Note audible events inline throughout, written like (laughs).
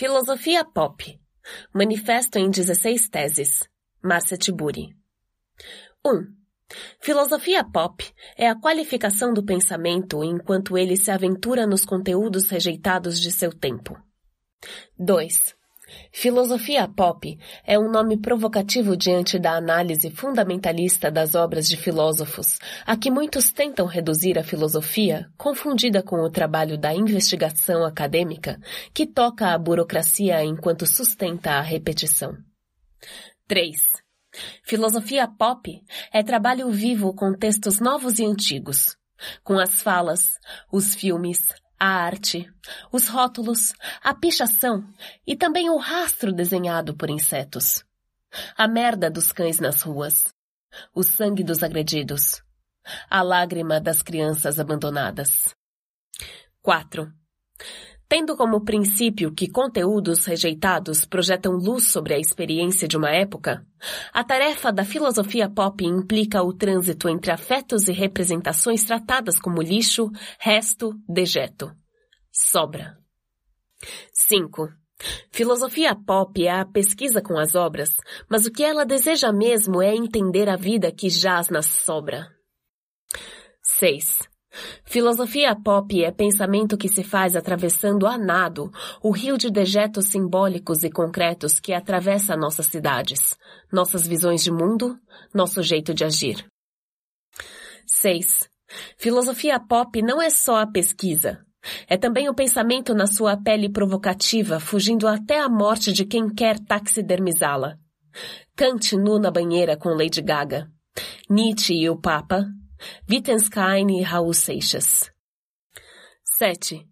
Filosofia Pop. Manifesto em 16 teses. Márcia Tiburi. 1. Filosofia pop é a qualificação do pensamento enquanto ele se aventura nos conteúdos rejeitados de seu tempo. 2. Filosofia pop é um nome provocativo diante da análise fundamentalista das obras de filósofos, a que muitos tentam reduzir a filosofia, confundida com o trabalho da investigação acadêmica, que toca a burocracia enquanto sustenta a repetição. 3. Filosofia pop é trabalho vivo com textos novos e antigos, com as falas, os filmes, a arte, os rótulos, a pichação e também o rastro desenhado por insetos. A merda dos cães nas ruas, o sangue dos agredidos, a lágrima das crianças abandonadas. 4. Tendo como princípio que conteúdos rejeitados projetam luz sobre a experiência de uma época, a tarefa da filosofia pop implica o trânsito entre afetos e representações tratadas como lixo, resto, dejeto. Sobra. 5. Filosofia pop é a pesquisa com as obras, mas o que ela deseja mesmo é entender a vida que jaz na sobra. 6. Filosofia pop é pensamento que se faz atravessando a nado o rio de dejetos simbólicos e concretos que atravessa nossas cidades, nossas visões de mundo, nosso jeito de agir. 6. Filosofia pop não é só a pesquisa. É também o pensamento na sua pele provocativa, fugindo até a morte de quem quer taxidermizá-la. Kant nu na banheira com Lady Gaga. Nietzsche e o Papa, Wittgenstein e Raul Seixas. 7.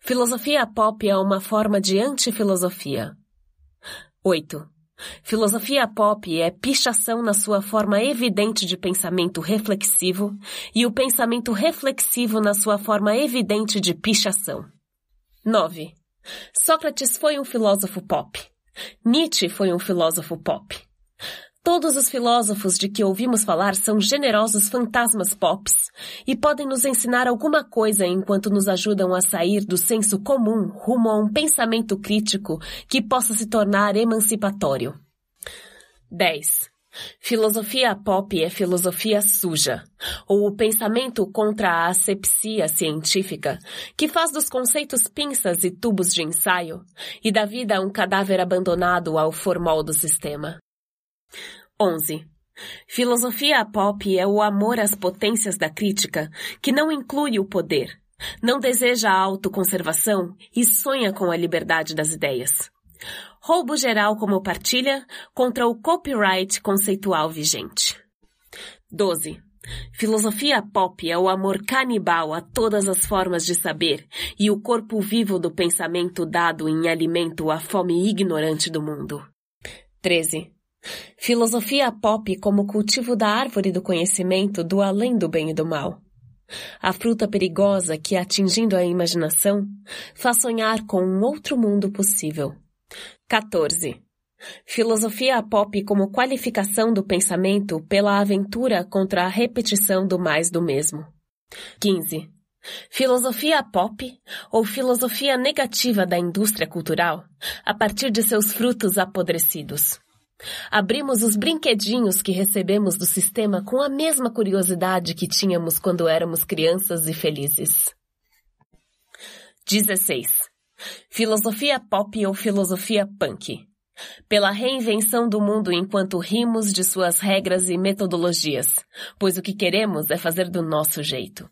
Filosofia pop é uma forma de antifilosofia. 8. Filosofia pop é pichação na sua forma evidente de pensamento reflexivo e o pensamento reflexivo na sua forma evidente de pichação. 9. Sócrates foi um filósofo pop. Nietzsche foi um filósofo pop. Todos os filósofos de que ouvimos falar são generosos fantasmas pops e podem nos ensinar alguma coisa enquanto nos ajudam a sair do senso comum rumo a um pensamento crítico que possa se tornar emancipatório. 10. Filosofia pop é filosofia suja, ou o pensamento contra a asepsia científica, que faz dos conceitos pinças e tubos de ensaio, e da vida um cadáver abandonado ao formol do sistema. 11. Filosofia pop é o amor às potências da crítica, que não inclui o poder, não deseja a autoconservação e sonha com a liberdade das ideias. Roubo geral como partilha contra o copyright conceitual vigente. 12. Filosofia pop é o amor canibal a todas as formas de saber e o corpo vivo do pensamento dado em alimento à fome ignorante do mundo. 13. Filosofia pop como cultivo da árvore do conhecimento do além do bem e do mal. A fruta perigosa que, atingindo a imaginação, faz sonhar com um outro mundo possível. 14. Filosofia pop como qualificação do pensamento pela aventura contra a repetição do mais do mesmo. 15. Filosofia pop ou filosofia negativa da indústria cultural a partir de seus frutos apodrecidos. Abrimos os brinquedinhos que recebemos do sistema com a mesma curiosidade que tínhamos quando éramos crianças e felizes. 16. Filosofia pop ou filosofia punk. Pela reinvenção do mundo enquanto rimos de suas regras e metodologias, pois o que queremos é fazer do nosso jeito.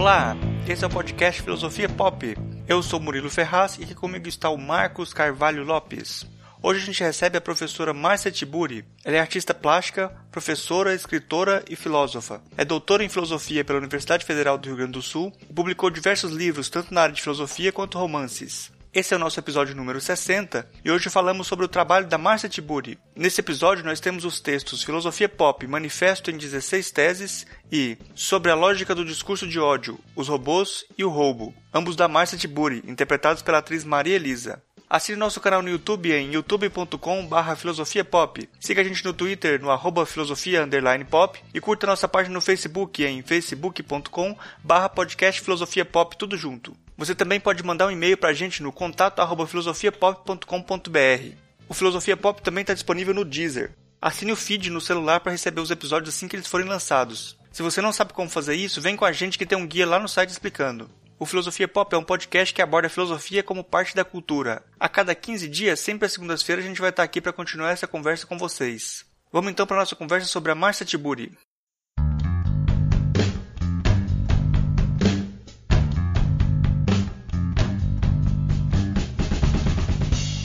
Olá, esse é o podcast Filosofia Pop. Eu sou Murilo Ferraz e aqui comigo está o Marcos Carvalho Lopes. Hoje a gente recebe a professora Márcia Tiburi. Ela é artista plástica, professora, escritora e filósofa. É doutora em filosofia pela Universidade Federal do Rio Grande do Sul e publicou diversos livros tanto na área de filosofia quanto romances. Esse é o nosso episódio número 60 e hoje falamos sobre o trabalho da Márcia Tiburi. Nesse episódio nós temos os textos Filosofia Pop, Manifesto em 16 Teses e Sobre a Lógica do Discurso de Ódio, Os Robôs e o Roubo, ambos da Márcia Tiburi, interpretados pela atriz Maria Elisa. Assine nosso canal no YouTube em youtube.com.br filosofiapop. Siga a gente no Twitter no arroba filosofia pop e curta nossa página no Facebook em facebook.com.br podcast filosofia pop tudo junto. Você também pode mandar um e-mail para a gente no contato arroba filosofiapop.com.br. O Filosofia Pop também está disponível no Deezer. Assine o feed no celular para receber os episódios assim que eles forem lançados. Se você não sabe como fazer isso, vem com a gente que tem um guia lá no site explicando. O Filosofia Pop é um podcast que aborda a filosofia como parte da cultura. A cada 15 dias, sempre às segundas-feiras, a gente vai estar aqui para continuar essa conversa com vocês. Vamos então para a nossa conversa sobre a Marcia Tiburi.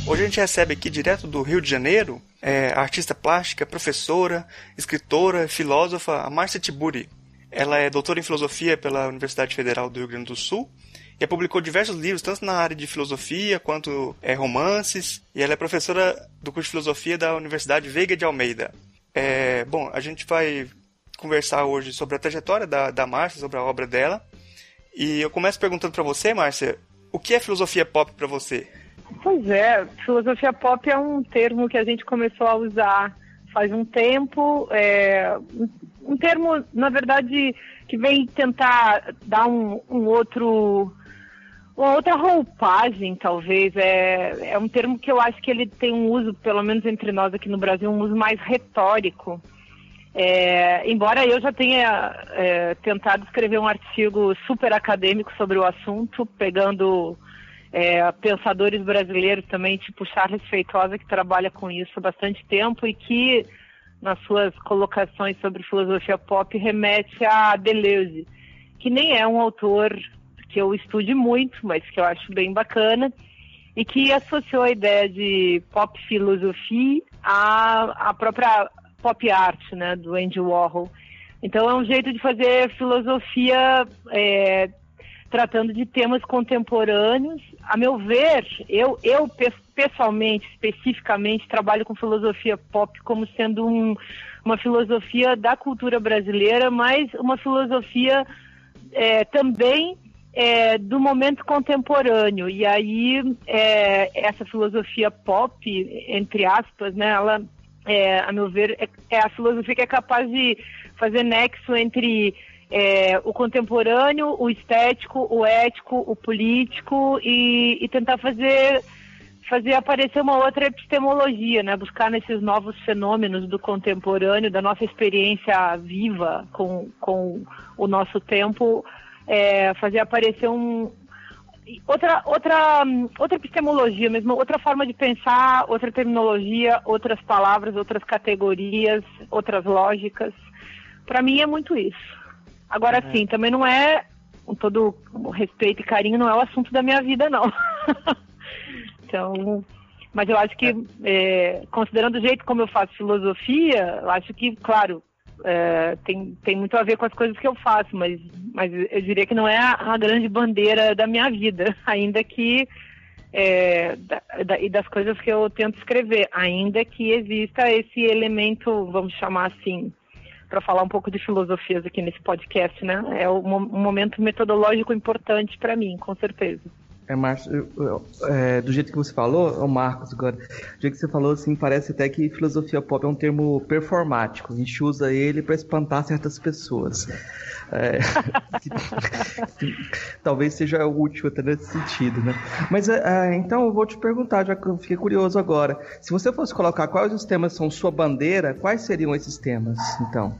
Hoje a gente recebe aqui direto do Rio de Janeiro é, a artista plástica, professora, escritora, filósofa, a Marcia Tiburi. Ela é doutora em filosofia pela Universidade Federal do Rio Grande do Sul e publicou diversos livros, tanto na área de filosofia quanto é, romances. E ela é professora do curso de filosofia da Universidade Veiga de Almeida. É, bom, a gente vai conversar hoje sobre a trajetória da, da Márcia, sobre a obra dela. E eu começo perguntando para você, Márcia, o que é filosofia pop para você? Pois é, filosofia pop é um termo que a gente começou a usar faz um tempo. É, um termo, na verdade, que vem tentar dar um, um outro uma outra roupagem, talvez. É, é um termo que eu acho que ele tem um uso, pelo menos entre nós aqui no Brasil, um uso mais retórico. É, embora eu já tenha é, tentado escrever um artigo super acadêmico sobre o assunto, pegando é, pensadores brasileiros também, tipo Charles Feitosa, que trabalha com isso há bastante tempo e que nas suas colocações sobre filosofia pop, remete a Deleuze, que nem é um autor que eu estude muito, mas que eu acho bem bacana, e que associou a ideia de pop filosofia à, à própria pop art, né, do Andy Warhol. Então é um jeito de fazer filosofia é, tratando de temas contemporâneos. A meu ver, eu, eu pessoalmente, especificamente, trabalho com filosofia pop como sendo um, uma filosofia da cultura brasileira, mas uma filosofia é, também é, do momento contemporâneo. E aí, é, essa filosofia pop, entre aspas, né, ela, é, a meu ver, é, é a filosofia que é capaz de fazer nexo entre é, o contemporâneo, o estético, o ético, o político e, e, tentar fazer fazer aparecer uma outra epistemologia, né? Buscar nesses novos fenômenos do contemporâneo, da nossa experiência viva com, com o nosso tempo, é, fazer aparecer um outra outra outra epistemologia mesmo, outra forma de pensar, outra terminologia, outras palavras, outras categorias, outras lógicas. Para mim é muito isso. Agora, é. sim, também não é, com todo respeito e carinho, não é o assunto da minha vida, não. (laughs) então, mas eu acho que, é. É, considerando o jeito como eu faço filosofia, eu acho que, claro, é, tem, tem muito a ver com as coisas que eu faço, mas, mas eu diria que não é a, a grande bandeira da minha vida, (laughs) ainda que. É, da, da, e das coisas que eu tento escrever, ainda que exista esse elemento, vamos chamar assim, para falar um pouco de filosofias aqui nesse podcast, né? É um, momento metodológico importante para mim, com certeza. É, Márcio, é, do jeito que você falou, o Marcos agora, do jeito que você falou, assim, parece até que filosofia pop é um termo performático. A gente usa ele para espantar certas pessoas. É, (laughs) talvez seja útil até nesse sentido, né? Mas é, é, então eu vou te perguntar, já que eu fiquei curioso agora. Se você fosse colocar quais os temas são sua bandeira, quais seriam esses temas, então?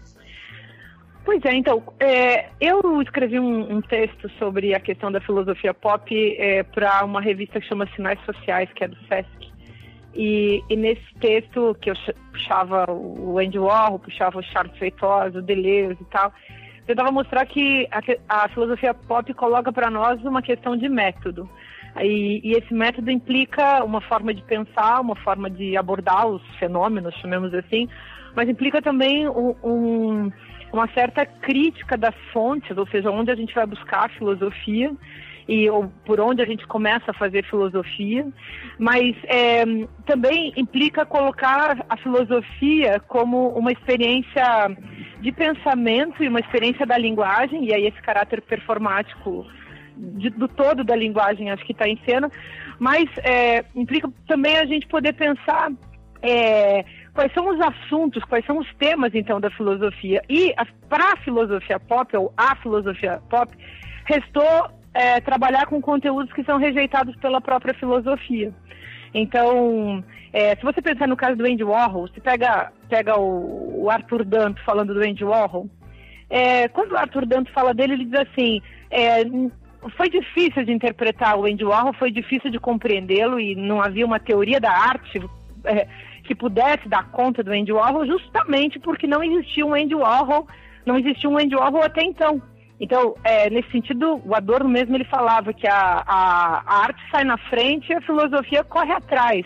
Pois é, então, é, eu escrevi um, um, texto sobre a questão da filosofia pop é, para uma revista que chama Sinais Sociais, que é do SESC. E, e, nesse texto, que eu puxava o Andy Warhol, puxava o Charles Feitosa, o Deleuze e tal, eu tentava mostrar que a, a filosofia pop coloca para nós uma questão de método. E, e, esse método implica uma forma de pensar, uma forma de abordar os fenômenos, chamemos assim, mas implica também um, um uma certa crítica das fontes, ou seja, onde a gente vai buscar a filosofia e ou por onde a gente começa a fazer filosofia, mas é, também implica colocar a filosofia como uma experiência de pensamento e uma experiência da linguagem, e aí esse caráter performático de, do todo da linguagem, acho que está em cena, mas é, implica também a gente poder pensar é, quais são os assuntos, quais são os temas, então, da filosofia. E para a filosofia pop, ou a filosofia pop, restou é, trabalhar com conteúdos que são rejeitados pela própria filosofia. Então, é, se você pensar no caso do Andy Warhol, você pega, pega o, o Arthur Danto falando do Andy Warhol, é, quando o Arthur Danto fala dele, ele diz assim, é, foi difícil de interpretar o Andy Warhol, foi difícil de compreendê-lo e não havia uma teoria da arte é, que pudesse dar conta do Andy Warhol, justamente porque não existia um Andy Warhol, não existia um Andy Warhol até então. Então, é, nesse sentido, o Adorno mesmo ele falava que a, a, a arte sai na frente e a filosofia corre atrás.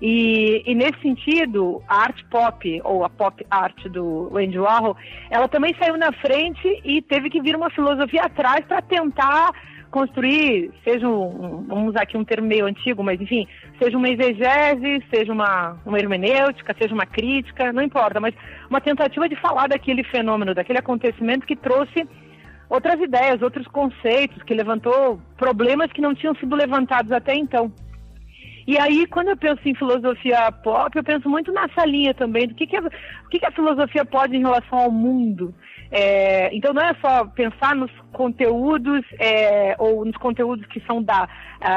E, e, nesse sentido, a arte pop, ou a pop art do Andy Warhol, ela também saiu na frente e teve que vir uma filosofia atrás para tentar construir, seja um, vamos usar aqui um termo meio antigo, mas enfim, seja uma exegese, seja uma, uma hermenêutica, seja uma crítica, não importa, mas uma tentativa de falar daquele fenômeno, daquele acontecimento que trouxe outras ideias, outros conceitos, que levantou problemas que não tinham sido levantados até então. E aí, quando eu penso em filosofia pop, eu penso muito nessa linha também, do que, que, a, o que, que a filosofia pode em relação ao mundo. É, então, não é só pensar nos conteúdos, é, ou nos conteúdos que são da,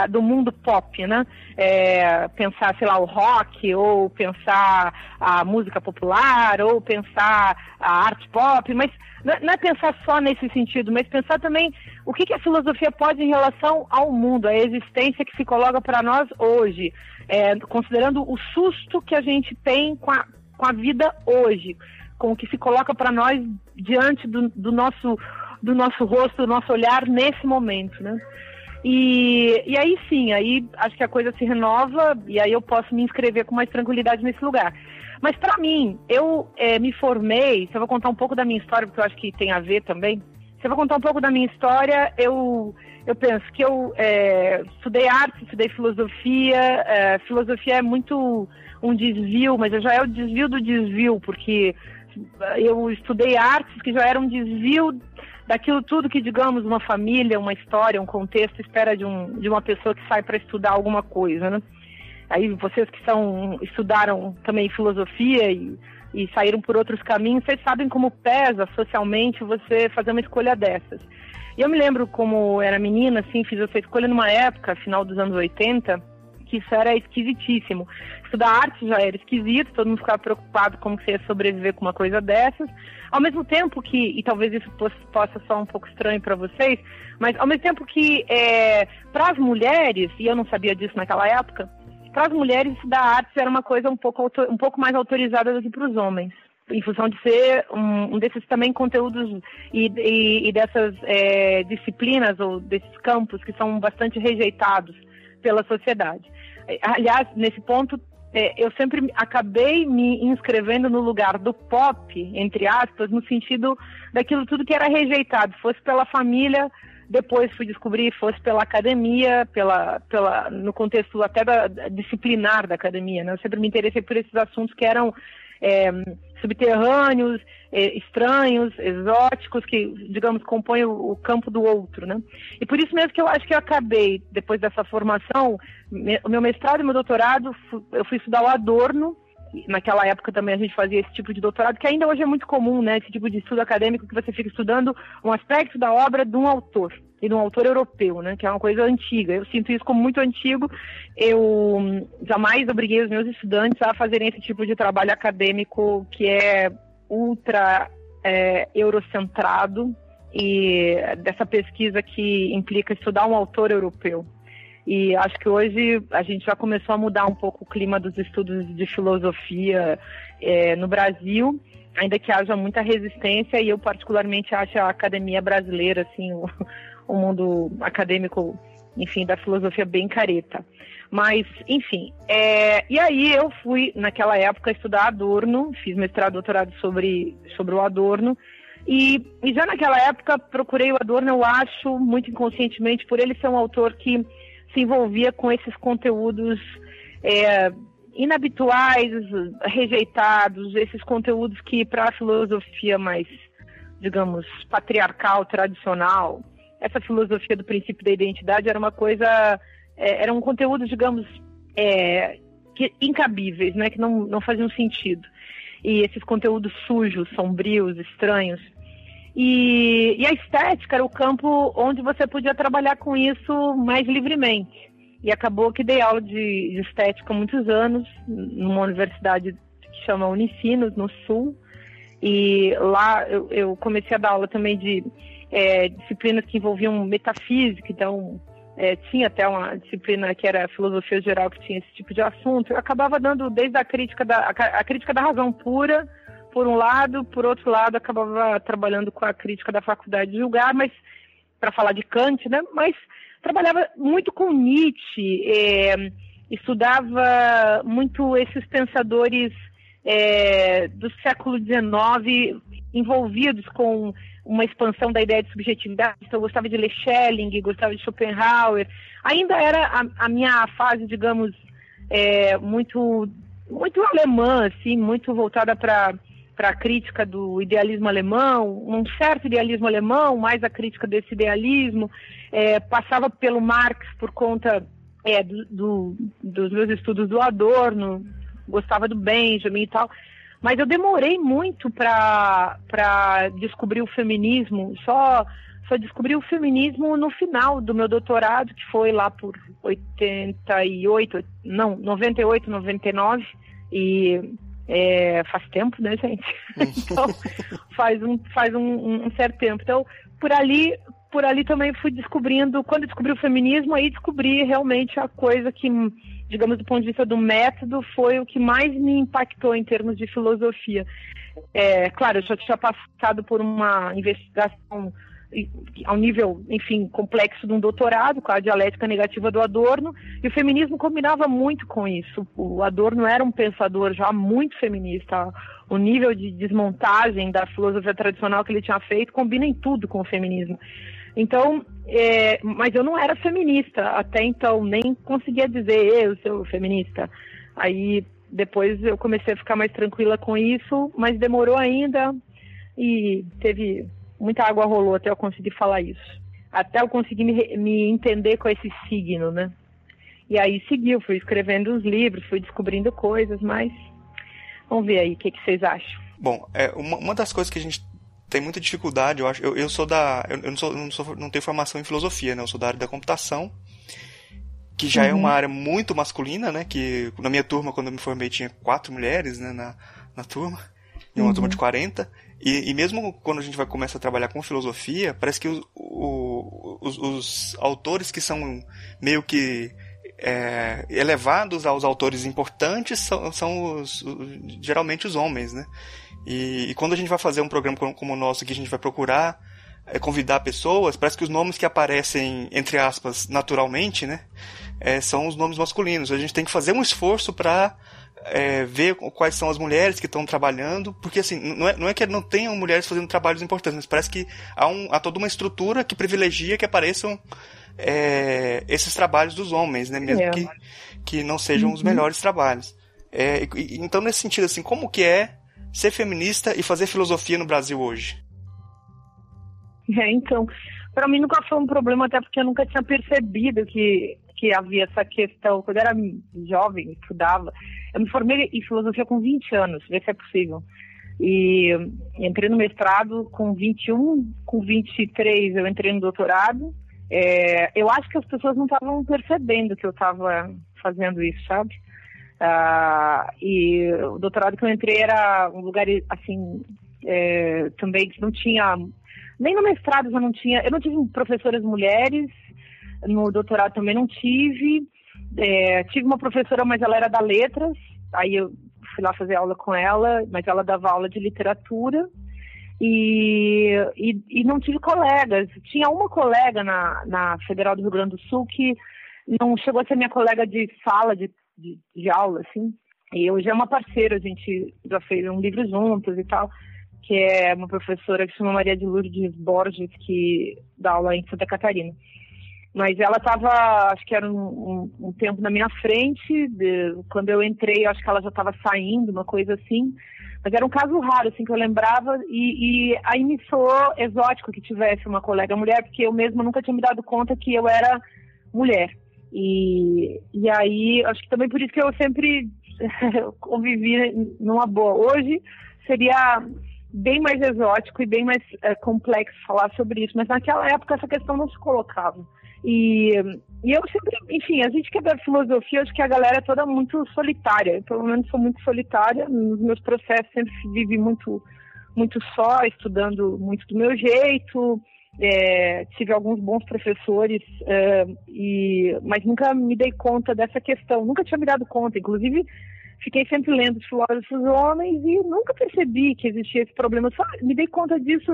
do mundo pop, né? É, pensar, sei lá, o rock, ou pensar a música popular, ou pensar a arte pop, mas não é pensar só nesse sentido, mas pensar também o que, que a filosofia pode em relação ao mundo, a existência que se coloca para nós hoje, é, considerando o susto que a gente tem com a, com a vida hoje, com o que se coloca para nós diante do, do, nosso, do nosso rosto, do nosso olhar nesse momento, né? E, e aí sim, aí acho que a coisa se renova e aí eu posso me inscrever com mais tranquilidade nesse lugar. Mas para mim, eu é, me formei, se eu vou contar um pouco da minha história, porque eu acho que tem a ver também. Se eu vou contar um pouco da minha história, eu, eu penso que eu é, estudei arte, estudei filosofia. É, filosofia é muito um desvio, mas já é o desvio do desvio, porque eu estudei artes que já era um desvio daquilo tudo que, digamos, uma família, uma história, um contexto espera de, um, de uma pessoa que sai para estudar alguma coisa, né? aí vocês que são estudaram também filosofia e, e saíram por outros caminhos, vocês sabem como pesa socialmente você fazer uma escolha dessas. E eu me lembro como era menina, assim, fiz essa escolha numa época, final dos anos 80, que isso era esquisitíssimo. Estudar arte já era esquisito, todo mundo ficava preocupado como você ia sobreviver com uma coisa dessas. Ao mesmo tempo que, e talvez isso possa soar um pouco estranho para vocês, mas ao mesmo tempo que é, para as mulheres, e eu não sabia disso naquela época, para as mulheres estudar artes era uma coisa um pouco, um pouco mais autorizada do que para os homens em função de ser um, um desses também conteúdos e, e, e dessas é, disciplinas ou desses campos que são bastante rejeitados pela sociedade. Aliás, nesse ponto, é, eu sempre acabei me inscrevendo no lugar do pop, entre aspas, no sentido daquilo tudo que era rejeitado, fosse pela família, depois fui descobrir fosse pela academia, pela, pela, no contexto até da, disciplinar da academia. Né? Eu sempre me interessei por esses assuntos que eram é, subterrâneos, é, estranhos, exóticos, que, digamos, compõem o, campo do outro. Né? E por isso mesmo que eu acho que eu acabei, depois dessa formação, o meu mestrado e meu doutorado, eu fui estudar o Adorno, naquela época também a gente fazia esse tipo de doutorado, que ainda hoje é muito comum, né? Esse tipo de estudo acadêmico que você fica estudando um aspecto da obra de um autor e de um autor europeu, né? Que é uma coisa antiga. Eu sinto isso como muito antigo. Eu hum, jamais obriguei os meus estudantes a fazerem esse tipo de trabalho acadêmico que é ultra é, eurocentrado e dessa pesquisa que implica estudar um autor europeu. E acho que hoje a gente já começou a mudar um pouco o clima dos estudos de filosofia é, no Brasil, ainda que haja muita resistência, e eu particularmente acho a academia brasileira, assim, o mundo acadêmico, enfim, da filosofia bem careta. Mas, enfim, é, e aí eu fui, naquela época, estudar Adorno, fiz mestrado, doutorado sobre, sobre o Adorno, e, e já naquela época procurei o Adorno, eu acho, muito inconscientemente, por ele ser um autor que se envolvia com esses conteúdos é, inabituais, rejeitados, esses conteúdos que para a filosofia mais, digamos, patriarcal, tradicional, essa filosofia do princípio da identidade era uma coisa, é, era um conteúdo, digamos, é, que, incabíveis, né, que não, não faziam sentido. E esses conteúdos sujos, sombrios, estranhos. E, e a estética era o campo onde você podia trabalhar com isso mais livremente. E acabou que dei aula de, de estética há muitos anos, numa universidade que chama Unicinos, no Sul. E lá eu, eu comecei a dar aula também de é, disciplinas que envolviam metafísica, então é, tinha até uma disciplina que era filosofia geral que tinha esse tipo de assunto. Eu acabava dando desde a crítica da, a, crítica da razão pura, por um lado, por outro lado, acabava trabalhando com a crítica da faculdade de julgar, mas para falar de Kant, né? Mas trabalhava muito com Nietzsche, é, estudava muito esses pensadores é, do século XIX envolvidos com uma expansão da ideia de subjetividade. Então, eu gostava de ler Schelling, gostava de Schopenhauer. Ainda era a, a minha fase, digamos, é, muito muito alemã, assim, muito voltada para para a crítica do idealismo alemão, um certo idealismo alemão, mais a crítica desse idealismo, é, passava pelo Marx por conta é, do, do, dos meus estudos do Adorno, gostava do Benjamin e tal, mas eu demorei muito para descobrir o feminismo, só, só descobri o feminismo no final do meu doutorado, que foi lá por 88, não, 98, 99, e é, faz tempo, né, gente? (laughs) então, faz um, faz um, um, certo tempo. Então, por ali, por ali também fui descobrindo, quando descobri o feminismo, aí descobri realmente a coisa que digamos, do ponto de vista do método, foi o que mais me impactou em termos de filosofia. É, claro, eu já tinha passado por uma investigação ao nível, enfim, complexo de um doutorado, com a dialética negativa do Adorno, e o feminismo combinava muito com isso. O Adorno era um pensador já muito feminista. O nível de desmontagem da filosofia tradicional que ele tinha feito combina em tudo com o feminismo. Então, é, mas eu não era feminista até então, nem conseguia dizer eu sou feminista. Aí depois eu comecei a ficar mais tranquila com isso, mas demorou ainda e teve muita água rolou até eu conseguir falar isso. Até eu conseguir me, me entender com esse signo, né? E aí seguiu, fui escrevendo os livros, fui descobrindo coisas, mas vamos ver aí o que, que vocês acham. Bom, é, uma, uma das coisas que a gente tem muita dificuldade, eu acho. Eu, eu sou da. Eu, não, sou, não, sou, não tenho formação em filosofia, né? Eu sou da área da computação, que já uhum. é uma uhum. área muito masculina, né? Que na minha turma, quando eu me formei, tinha quatro mulheres, né? Na, na turma. E uma uhum. turma de 40. E, e, mesmo quando a gente vai começar a trabalhar com filosofia, parece que os, os, os autores que são meio que é, elevados aos autores importantes são, são os, geralmente os homens, né? E, e, quando a gente vai fazer um programa como, como o nosso, que a gente vai procurar é, convidar pessoas, parece que os nomes que aparecem, entre aspas, naturalmente, né, é, são os nomes masculinos. A gente tem que fazer um esforço para é, ver quais são as mulheres que estão trabalhando, porque assim, não é, não é que não tenham mulheres fazendo trabalhos importantes, mas parece que há, um, há toda uma estrutura que privilegia que apareçam é, esses trabalhos dos homens, né, mesmo é. que, que não sejam uhum. os melhores trabalhos. É, e, então, nesse sentido, assim, como que é ser feminista e fazer filosofia no Brasil hoje? É, então, para mim nunca foi um problema, até porque eu nunca tinha percebido que, que havia essa questão. Quando eu era jovem, estudava, eu me formei em filosofia com 20 anos, ver se é possível. E entrei no mestrado com 21, com 23 eu entrei no doutorado. É, eu acho que as pessoas não estavam percebendo que eu estava fazendo isso, sabe? Uh, e o doutorado que eu entrei era um lugar, assim, é, também que não tinha... Nem no mestrado já não tinha... Eu não tive professoras mulheres, no doutorado também não tive. É, tive uma professora, mas ela era da letras, aí eu fui lá fazer aula com ela, mas ela dava aula de literatura. E, e, e, não tive colegas. Tinha uma colega na, na Federal do Rio Grande do Sul que não chegou a ser minha colega de sala, de de, de aula, assim. E hoje é uma parceira, a gente já fez um livro juntos e tal, que é uma professora que se chama Maria de Lourdes Borges, que dá aula em Santa Catarina. Mas ela estava, acho que era um, um, um, tempo na minha frente, de, quando eu entrei, acho que ela já estava saindo, uma coisa assim. Mas era um caso raro, assim, que eu lembrava, e, e aí me soou exótico que tivesse uma colega mulher, porque eu mesma nunca tinha me dado conta que eu era mulher. E, e aí, acho que também por isso que eu sempre (laughs) convivi numa boa. Hoje seria bem mais exótico e bem mais é, complexo falar sobre isso, mas naquela época essa questão não se colocava. E, e eu sempre, enfim, a gente que é da filosofia, acho que a galera é toda muito solitária. Eu, pelo menos sou muito solitária, nos meus processos sempre vivi muito, muito só, estudando muito do meu jeito. É, tive alguns bons professores, é, e, mas nunca me dei conta dessa questão, nunca tinha me dado conta. Inclusive, fiquei sempre lendo os filósofos homens e nunca percebi que existia esse problema. Só me dei conta disso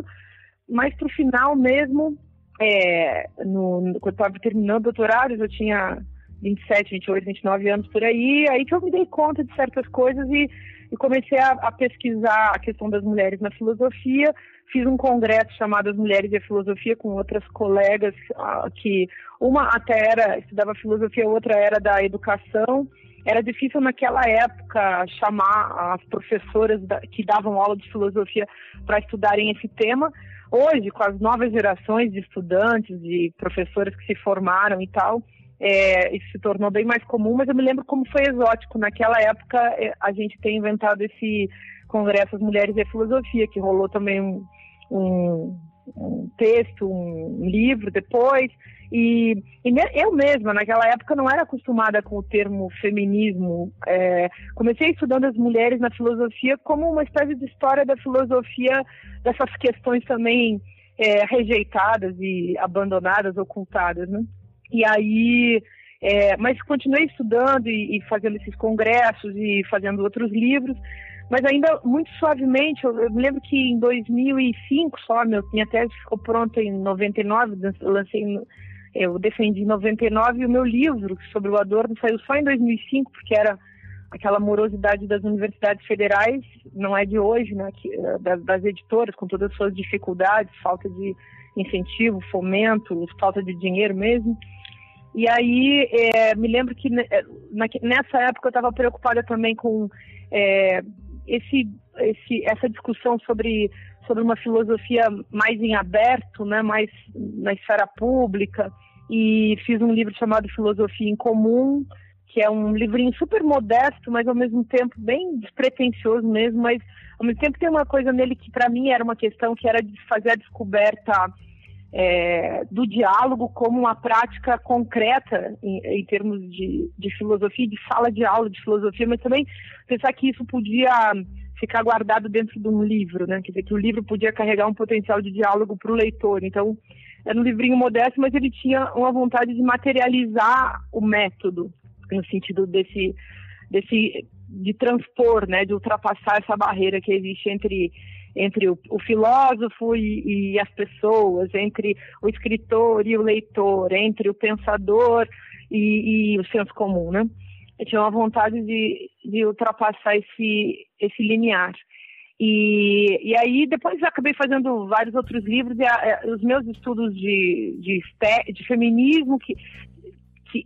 mais para o final mesmo, é, no, quando estava terminando o doutorado, eu tinha 27, 28, 29 anos por aí, aí que eu me dei conta de certas coisas e, e comecei a, a, pesquisar a questão das mulheres na filosofia. Fiz um congresso chamado As Mulheres e a Filosofia com outras colegas uh, que uma até era estudava filosofia, outra era da educação. Era difícil naquela época chamar as professoras que davam aula de filosofia para estudarem esse tema. Hoje, com as novas gerações de estudantes, de professores que se formaram e tal, é, isso se tornou bem mais comum, mas eu me lembro como foi exótico. Naquela época, é, a gente tem inventado esse congresso As Mulheres e a Filosofia, que rolou também um, um, um texto, um livro depois. E, e, eu mesma, naquela época, não era acostumada com o termo feminismo. É, comecei estudando as mulheres na filosofia como uma espécie de história da filosofia, dessas questões também é, rejeitadas e abandonadas, ocultadas, né? E aí, é, mas continuei estudando e, e, fazendo esses congressos e fazendo outros livros, mas ainda muito suavemente. Eu, eu me lembro que em 2005 só, meu, minha tese ficou pronta em 99, eu lancei eu defendi em 99 e o meu livro sobre o Adorno saiu só em 2005, porque era aquela morosidade das universidades federais, não é de hoje, né, que, eh, das, das, editoras, com todas as suas dificuldades, falta de incentivo, fomento, falta de dinheiro mesmo. E aí, é, me lembro que na, nessa época eu estava preocupada também com é, esse, esse, essa discussão sobre sobre uma filosofia mais em aberto, né, mais na esfera pública, e fiz um livro chamado Filosofia em Comum, que é um livrinho super modesto, mas ao mesmo tempo bem despretensioso mesmo, mas ao mesmo tempo tem uma coisa nele que para mim era uma questão que era de fazer a descoberta é, do diálogo como uma prática concreta em, em termos de, de filosofia, de sala de aula de filosofia, mas também pensar que isso podia ficar guardado dentro de um livro, né? Quer dizer, que o livro podia carregar um potencial de diálogo para o leitor. Então, era um livrinho modesto, mas ele tinha uma vontade de materializar o método, no sentido desse, desse de transpor, né? De ultrapassar essa barreira que existe entre entre o, o filósofo e, e, as pessoas, entre o escritor e o leitor, entre o pensador e, e o senso comum, né? eu tinha uma vontade de, de ultrapassar esse, esse. E, e aí depois acabei fazendo vários outros livros e a, a, os meus estudos de, de, de feminismo, que, que,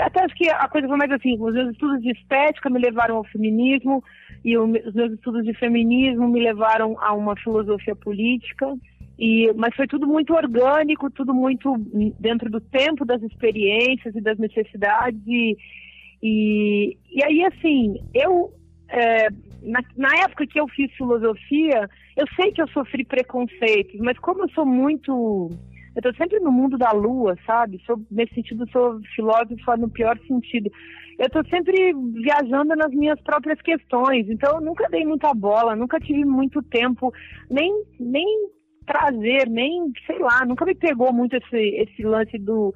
até acho que a coisa foi mais assim, os meus estudos de estética me levaram ao feminismo e os meus estudos de feminismo me levaram a uma filosofia política. E, mas foi tudo muito orgânico, tudo muito dentro do tempo das experiências e das necessidades e, e, e aí, assim, eu, é, na, na, época que eu fiz filosofia, eu sei que eu sofri preconceitos, mas como eu sou muito. Eu tô sempre no mundo da lua, sabe? Sou, nesse sentido, sou filósofa no pior sentido. Eu tô sempre viajando nas minhas próprias questões, então eu nunca dei muita bola, nunca tive muito tempo, nem, nem prazer, nem, sei lá, nunca me pegou muito esse, esse lance do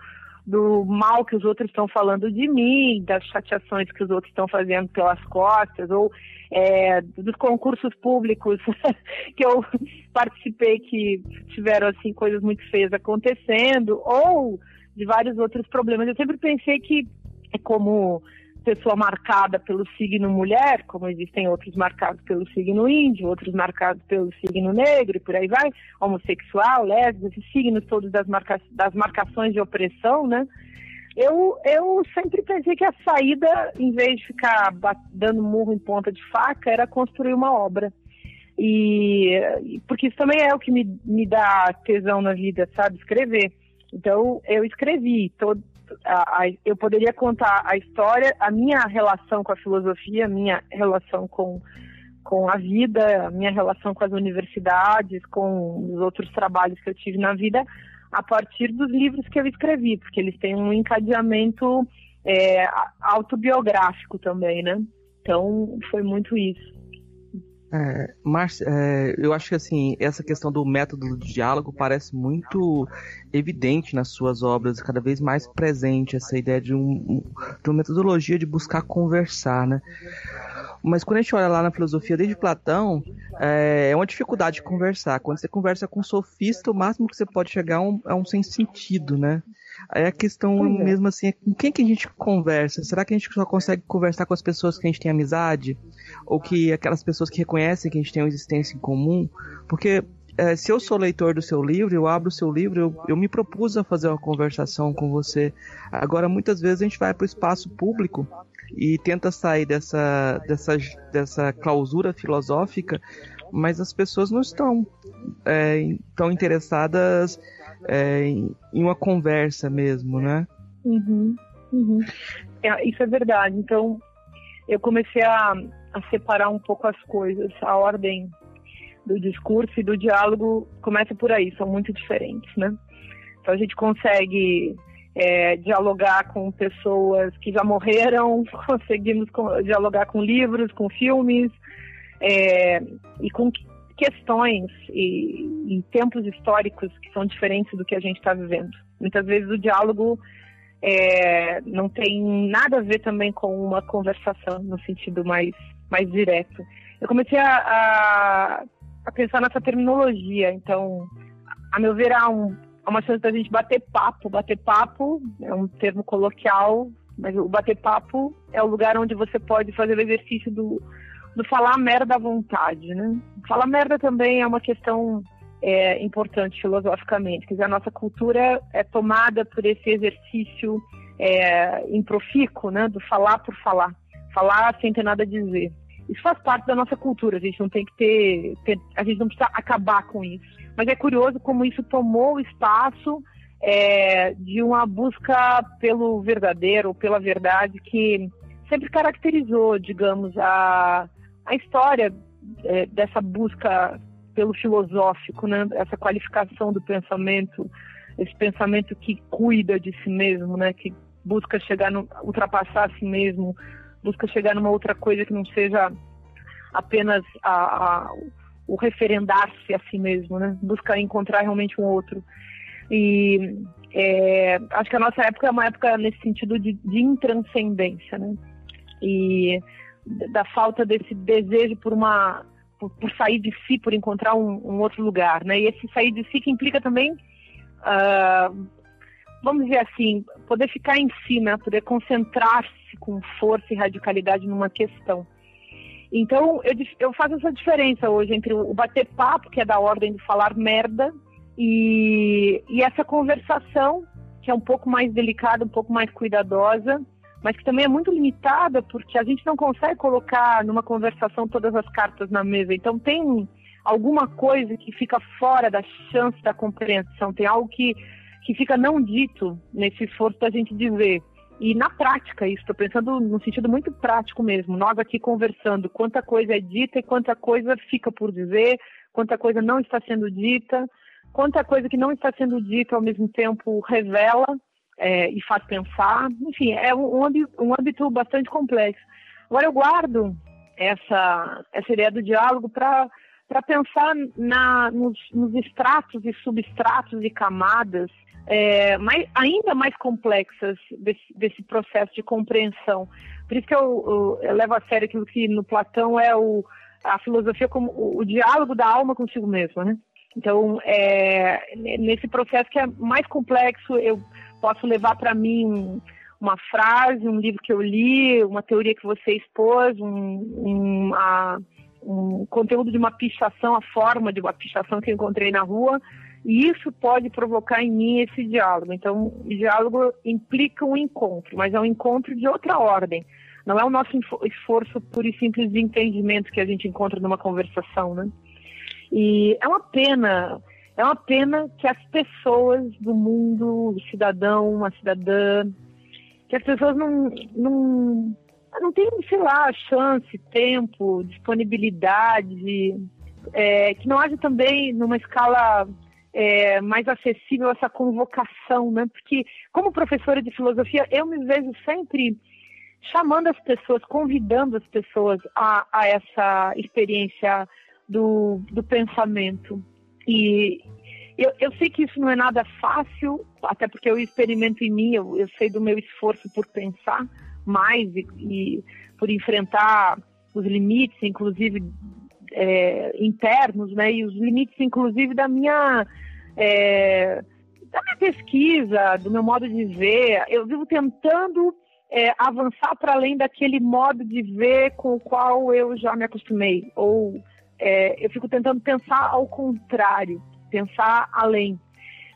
do mal que os outros estão falando de mim, das chateações que os outros estão fazendo pelas costas, ou é, dos concursos públicos (laughs) que eu participei que tiveram assim coisas muito feias acontecendo, ou de vários outros problemas. Eu sempre pensei que é como pessoa marcada pelo signo mulher, como existem outros marcados pelo signo índio, outros marcados pelo signo negro e por aí vai, homossexual, lésbica, esses signos todos das, marca das marcações de opressão, né? eu, eu sempre pensei que a saída, em vez de ficar dando murro em ponta de faca, era construir uma obra. E porque isso também é o que me, me dá tesão na vida, sabe? Escrever. Então eu escrevi. Todo, a, a, eu poderia contar a história, a minha relação com a filosofia, a minha relação com, com a vida, a minha relação com as universidades, com os outros trabalhos que eu tive na vida, a partir dos livros que eu escrevi, porque eles têm um encadeamento é, autobiográfico também, né? Então foi muito isso. É, Márcia, é, eu acho que assim, essa questão do método do diálogo parece muito evidente nas suas obras, cada vez mais presente essa ideia de, um, de uma metodologia de buscar conversar, né? Mas quando a gente olha lá na filosofia, desde Platão, é, é uma dificuldade de conversar. Quando você conversa com um sofista, o máximo que você pode chegar é um, é um sem sentido, né? Aí a questão é. mesmo assim é com quem que a gente conversa? Será que a gente só consegue conversar com as pessoas que a gente tem amizade? Ou que aquelas pessoas que reconhecem que a gente tem uma existência em comum? Porque é, se eu sou leitor do seu livro, eu abro o seu livro, eu, eu me propus a fazer uma conversação com você. Agora, muitas vezes a gente vai para o espaço público e tenta sair dessa, dessa, dessa clausura filosófica, mas as pessoas não estão é, tão interessadas é, em, uma conversa mesmo, né? Uhum, uhum. É, isso é verdade. Então, eu comecei a, a separar um pouco as coisas, a ordem do discurso e do diálogo começa por aí, são muito diferentes, né? Então a gente consegue é, dialogar com pessoas que já morreram, (laughs) conseguimos dialogar com livros, com filmes é, e com questões e, e, tempos históricos que são diferentes do que a gente está vivendo. Muitas vezes o diálogo é, não tem nada a ver também com uma conversação no sentido mais, mais direto. Eu comecei a, a, a pensar nessa terminologia, então, a meu ver, há um é uma chance da gente bater papo. Bater papo é um termo coloquial, mas o bater papo é o lugar onde você pode fazer o exercício do, do falar merda à vontade, né? Falar merda também é uma questão é, importante filosoficamente. Quer dizer, a nossa cultura é tomada por esse exercício é, improfícuo, né? Do falar por falar. Falar sem ter nada a dizer. Isso faz parte da nossa cultura, a gente não tem que ter, ter a gente não precisa acabar com isso. Mas é curioso como isso tomou o espaço é, de uma busca pelo verdadeiro, pela verdade, que sempre caracterizou, digamos, a, a história é, dessa busca pelo filosófico, né? essa qualificação do pensamento, esse pensamento que cuida de si mesmo, né? que busca chegar no, ultrapassar a si mesmo, busca chegar numa outra coisa que não seja apenas a, a o referendar-se a si mesmo, né? Buscar encontrar realmente um outro. E é, acho que a nossa época é uma época nesse sentido de, de intranscendência, né? E da falta desse desejo por uma por, por sair de si, por encontrar um, um, outro lugar, né? E esse sair de si que implica também, uh, vamos dizer assim, poder ficar em si, né? Poder concentrar-se com força e radicalidade numa questão. Então, eu, eu faço essa diferença hoje entre o bater papo, que é da ordem de falar merda, e, e essa conversação, que é um pouco mais delicada, um pouco mais cuidadosa, mas que também é muito limitada, porque a gente não consegue colocar numa conversação todas as cartas na mesa. Então, tem alguma coisa que fica fora da chance da compreensão, tem algo que, que fica não dito nesse esforço da gente dizer. E na prática, isso, estou pensando no sentido muito prático mesmo. Nós aqui conversando, quanta coisa é dita e quanta coisa fica por dizer, quanta coisa não está sendo dita, quanta coisa que não está sendo dita ao mesmo tempo revela é, e faz pensar. Enfim, é um, um âmbito bastante complexo. Agora, eu guardo essa, essa ideia do diálogo para para pensar na, nos, nos estratos e substratos e camadas é, mais, ainda mais complexas desse, desse, processo de compreensão. Por isso que eu, eu, eu, levo a sério aquilo que no Platão é o, a filosofia como o, o diálogo da alma consigo mesma, né? Então, é, nesse processo que é mais complexo, eu posso levar para mim uma frase, um livro que eu li, uma teoria que você expôs, um, um, a, um conteúdo de uma pichação, a forma de uma pichação que eu encontrei na rua, E isso pode provocar em mim esse diálogo. Então, o diálogo implica um encontro, mas é um encontro de outra ordem. Não é o nosso esforço puro e simples de entendimento que a gente encontra numa conversação, né? E é uma pena, é uma pena que as pessoas do mundo, o cidadão, a cidadã, que as pessoas não, não, não têm, sei lá, chance, tempo, disponibilidade, é, que não haja também numa escala é, mais acessível essa convocação, né? Porque como professora de filosofia, eu me vejo sempre chamando as pessoas, convidando as pessoas a, a essa experiência do, do pensamento. E eu, eu, sei que isso não é nada fácil, até porque eu experimento em mim, eu, eu sei do meu esforço por pensar mais e, e por enfrentar os limites, inclusive é, internos, né, e os limites, inclusive, da minha é, da minha pesquisa, do meu modo de ver. Eu vivo tentando é, avançar para além daquele modo de ver com o qual eu já me acostumei. Ou é, eu fico tentando pensar ao contrário, pensar além.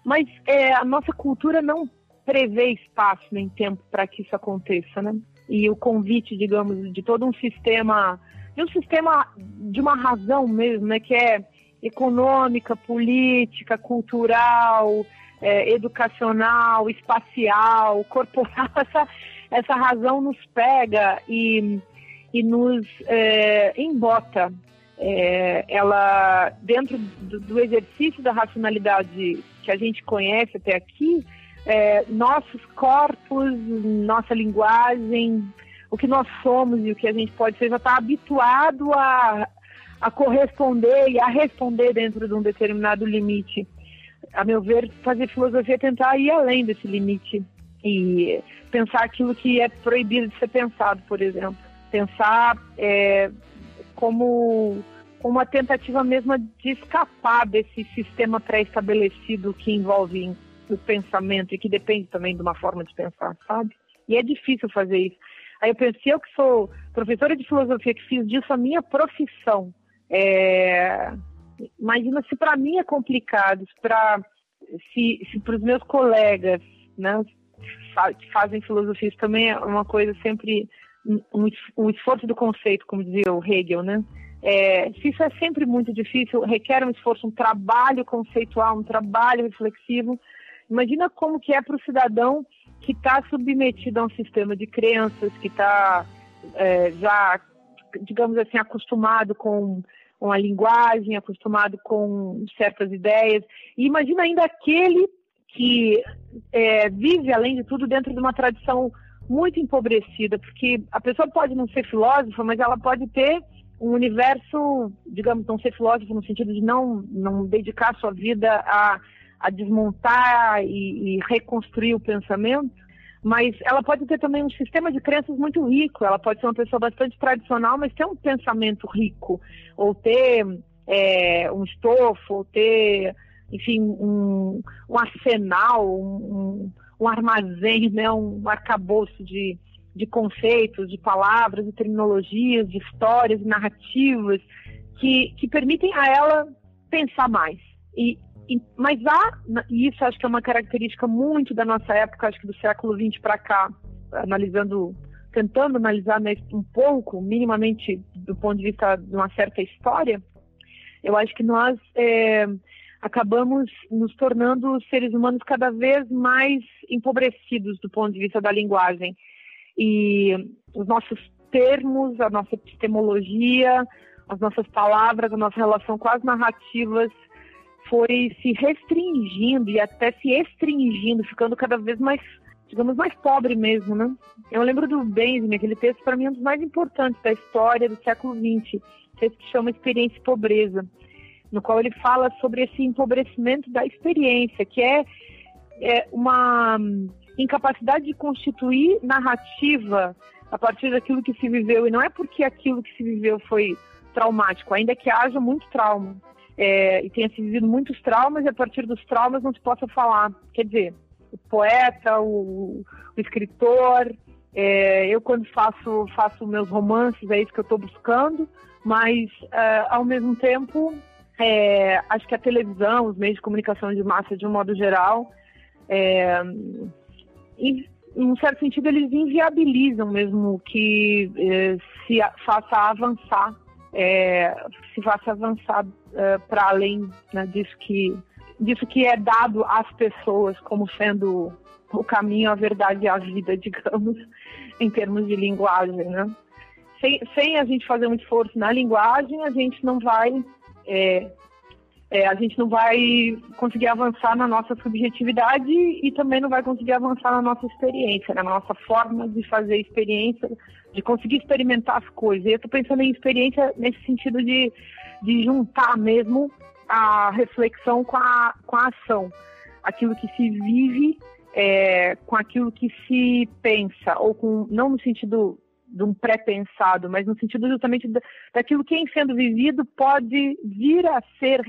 Mas é, a nossa cultura não prevê espaço nem tempo para que isso aconteça, né? E o convite, digamos, de todo um sistema, de um sistema de uma razão mesmo, né? Que é econômica, política, cultural, é, educacional, espacial, corporal, (laughs) essa, essa razão nos pega e, e nos é, embota. É, ela, dentro do, do, exercício da racionalidade que a gente conhece até aqui, é, nossos corpos, nossa linguagem, o que nós somos e o que a gente pode ser, já está habituado a, a corresponder e a responder dentro de um determinado limite. A meu ver, fazer filosofia é tentar ir além desse limite e pensar aquilo que é proibido de ser pensado, por exemplo. Pensar é, como uma tentativa mesmo de escapar desse sistema pré-estabelecido que envolve o pensamento e que depende também de uma forma de pensar, sabe? E é difícil fazer isso. Aí eu pensei, eu que sou professora de filosofia, que fiz disso a minha profissão. É... Imagina se para mim é complicado, se, se para os meus colegas, né, que fazem filosofia, isso também é uma coisa sempre um, um esforço do conceito, como dizia o Hegel, né? É, se isso é sempre muito difícil, requer um esforço, um trabalho conceitual, um trabalho reflexivo. Imagina como que é para o cidadão que está submetido a um sistema de crenças, que está é, já, digamos assim, acostumado com com a linguagem, acostumado com certas ideias. E imagina ainda aquele que é, vive, além de tudo, dentro de uma tradição muito empobrecida, porque a pessoa pode não ser filósofa, mas ela pode ter um universo, digamos, não ser filósofo no sentido de não, não dedicar sua vida a, a desmontar e, e reconstruir o pensamento, mas ela pode ter também um sistema de crenças muito rico. Ela pode ser uma pessoa bastante tradicional, mas ter um pensamento rico, ou ter é, um estofo, ou ter, enfim, um, um arsenal, um, um, armazém, (laughs) né, um arcabouço de, de conceitos, de palavras, de terminologias, de histórias, de narrativas, que, que permitem a ela pensar mais. E, mas há, e isso acho que é uma característica muito da nossa época, acho que do século XX para cá, analisando, tentando analisar né, um pouco, minimamente do ponto de vista de uma certa história, eu acho que nós é, acabamos nos tornando seres humanos cada vez mais empobrecidos do ponto de vista da linguagem. E os nossos termos, a nossa epistemologia, as nossas palavras, a nossa relação com as narrativas foi se restringindo e até se estringindo, ficando cada vez mais, digamos, mais pobre mesmo, né? Eu lembro do Benjamin, aquele texto para mim é um dos mais importantes da história do século XX, texto que chama Experiência e Pobreza, no qual ele fala sobre esse empobrecimento da experiência, que é, é uma incapacidade de constituir narrativa a partir daquilo que se viveu, e não é porque aquilo que se viveu foi traumático, ainda que haja muito trauma, é, e tenha se vivido muitos traumas e a partir dos traumas não se possa falar. Quer dizer, o poeta, o, o escritor, é, eu quando faço faço meus romances é isso que eu estou buscando, mas é, ao mesmo tempo é, acho que a televisão, os meios de comunicação de massa de um modo geral, é, em, em um certo sentido, eles inviabilizam mesmo que é, se faça avançar, é, se faça avançar é, para além né, disso que disso que é dado às pessoas como sendo o caminho, a verdade e a vida, (laughs) digamos, em termos de linguagem, né? Sem, sem a gente fazer um esforço na linguagem, a gente não vai é, é, a gente não vai conseguir avançar na nossa subjetividade e também não vai conseguir avançar na nossa experiência, na nossa forma de fazer experiência, de conseguir experimentar as coisas. E eu estou pensando em experiência nesse sentido de, de juntar mesmo a reflexão com a, com a ação. Aquilo que se vive é, com aquilo que se pensa, ou com, não no sentido de um pré-pensado, mas no sentido justamente daquilo que em sendo vivido pode vir a ser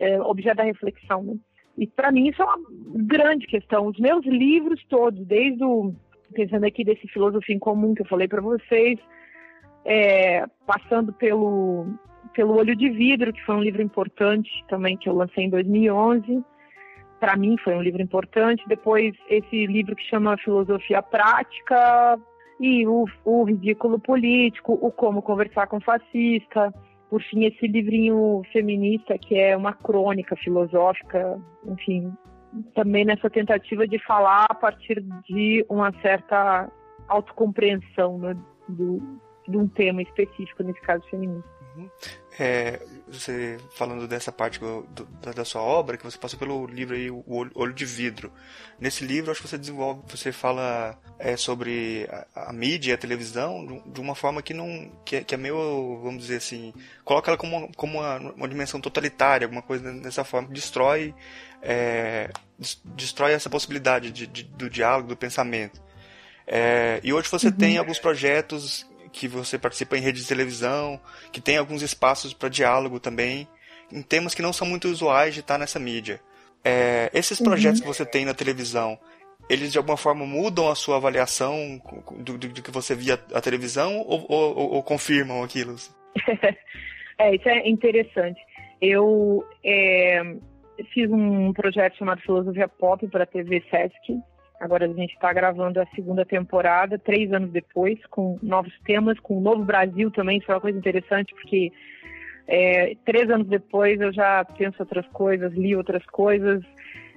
é, objeto da reflexão. Né? E para mim isso é uma grande questão. Os meus livros todos, desde o pensando aqui desse filosofia em comum que eu falei para vocês, é, passando pelo pelo Olho de Vidro, que foi um livro importante também que eu lancei em 2011. Para mim foi um livro importante. Depois esse livro que chama Filosofia Prática, e o, o ridículo político, o como conversar com fascista, por fim esse livrinho feminista que é uma crônica filosófica, enfim, também nessa tentativa de falar a partir de uma certa autocompreensão né, do, de um tema específico, nesse caso feminista. Uhum. É, você falando dessa parte do, da, da, sua obra, que você passou pelo livro aí, o Olho de Vidro. Nesse livro, acho que você desenvolve, você fala é, sobre a, a, mídia e a televisão de uma forma que não, que, é, que é meio, vamos dizer assim, coloca ela como, como uma, uma dimensão totalitária, alguma coisa dessa forma, que destrói, é, destrói essa possibilidade de, de, do diálogo, do pensamento. É, e hoje você uhum. tem alguns projetos que você participa em rede de televisão, que tem alguns espaços para diálogo também, em temas que não são muito usuais de estar nessa mídia. É, esses projetos uhum. que você tem na televisão, eles de alguma forma mudam a sua avaliação do, do, do que você via a televisão ou, ou, ou confirmam aquilo? (laughs) é, isso é interessante. Eu é, fiz um projeto chamado Filosofia Pop para a TV Sesc, Agora a gente está gravando a segunda temporada, três anos depois, com novos temas, com o Novo Brasil também. Isso é uma coisa interessante, porque é, três anos depois eu já penso outras coisas, li outras coisas,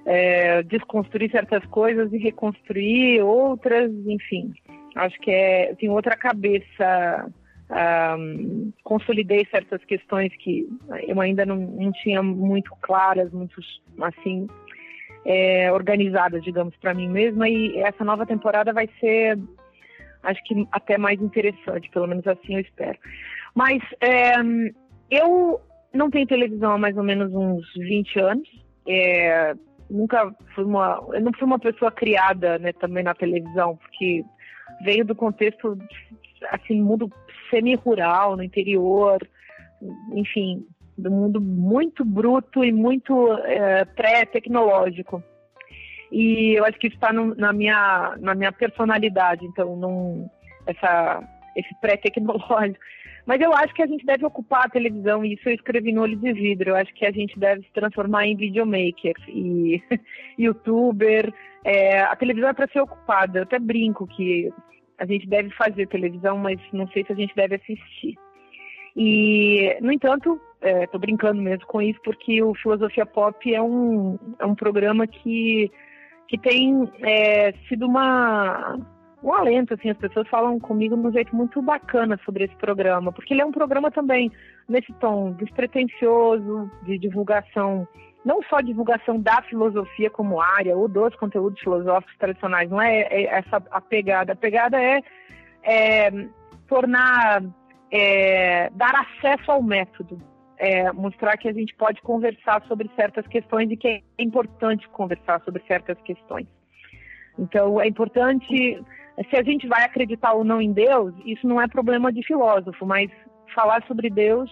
é, desconstruí certas coisas e reconstruí outras, enfim. Acho que é tem outra cabeça. Um, consolidei certas questões que eu ainda não, não tinha muito claras, muito assim é, organizada, digamos, para mim mesma. E essa nova temporada vai ser, acho que até mais interessante, pelo menos assim eu espero. Mas é, eu não tenho televisão há mais ou menos uns 20 anos. É, nunca fui uma, eu não fui uma pessoa criada, né, também na televisão, porque veio do contexto assim, mundo semi-rural, no interior, enfim, do mundo muito bruto e muito é, pré-tecnológico. E eu acho que isso está na minha, na minha personalidade, então, não, essa, esse pré-tecnológico. Mas eu acho que a gente deve ocupar a televisão, e isso eu escrevi no Olho de Vidro. Eu acho que a gente deve se transformar em videomaker e (laughs) youtuber. É, a televisão é para ser ocupada. Eu até brinco que a gente deve fazer televisão, mas não sei se a gente deve assistir. E, no entanto, estou é, brincando mesmo com isso, porque o Filosofia Pop é um, é um programa que, que tem é, sido uma, um alento, assim, as pessoas falam comigo de um jeito muito bacana sobre esse programa, porque ele é um programa também nesse tom despretensioso, de divulgação, não só divulgação da filosofia como área, ou dos conteúdos filosóficos tradicionais, não é, é essa a pegada. A pegada é, é tornar é, dar acesso ao método, é, mostrar que a gente pode conversar sobre certas questões e que é importante conversar sobre certas questões. Então, é importante, se a gente vai acreditar ou não em Deus, isso não é problema de filósofo, mas falar sobre Deus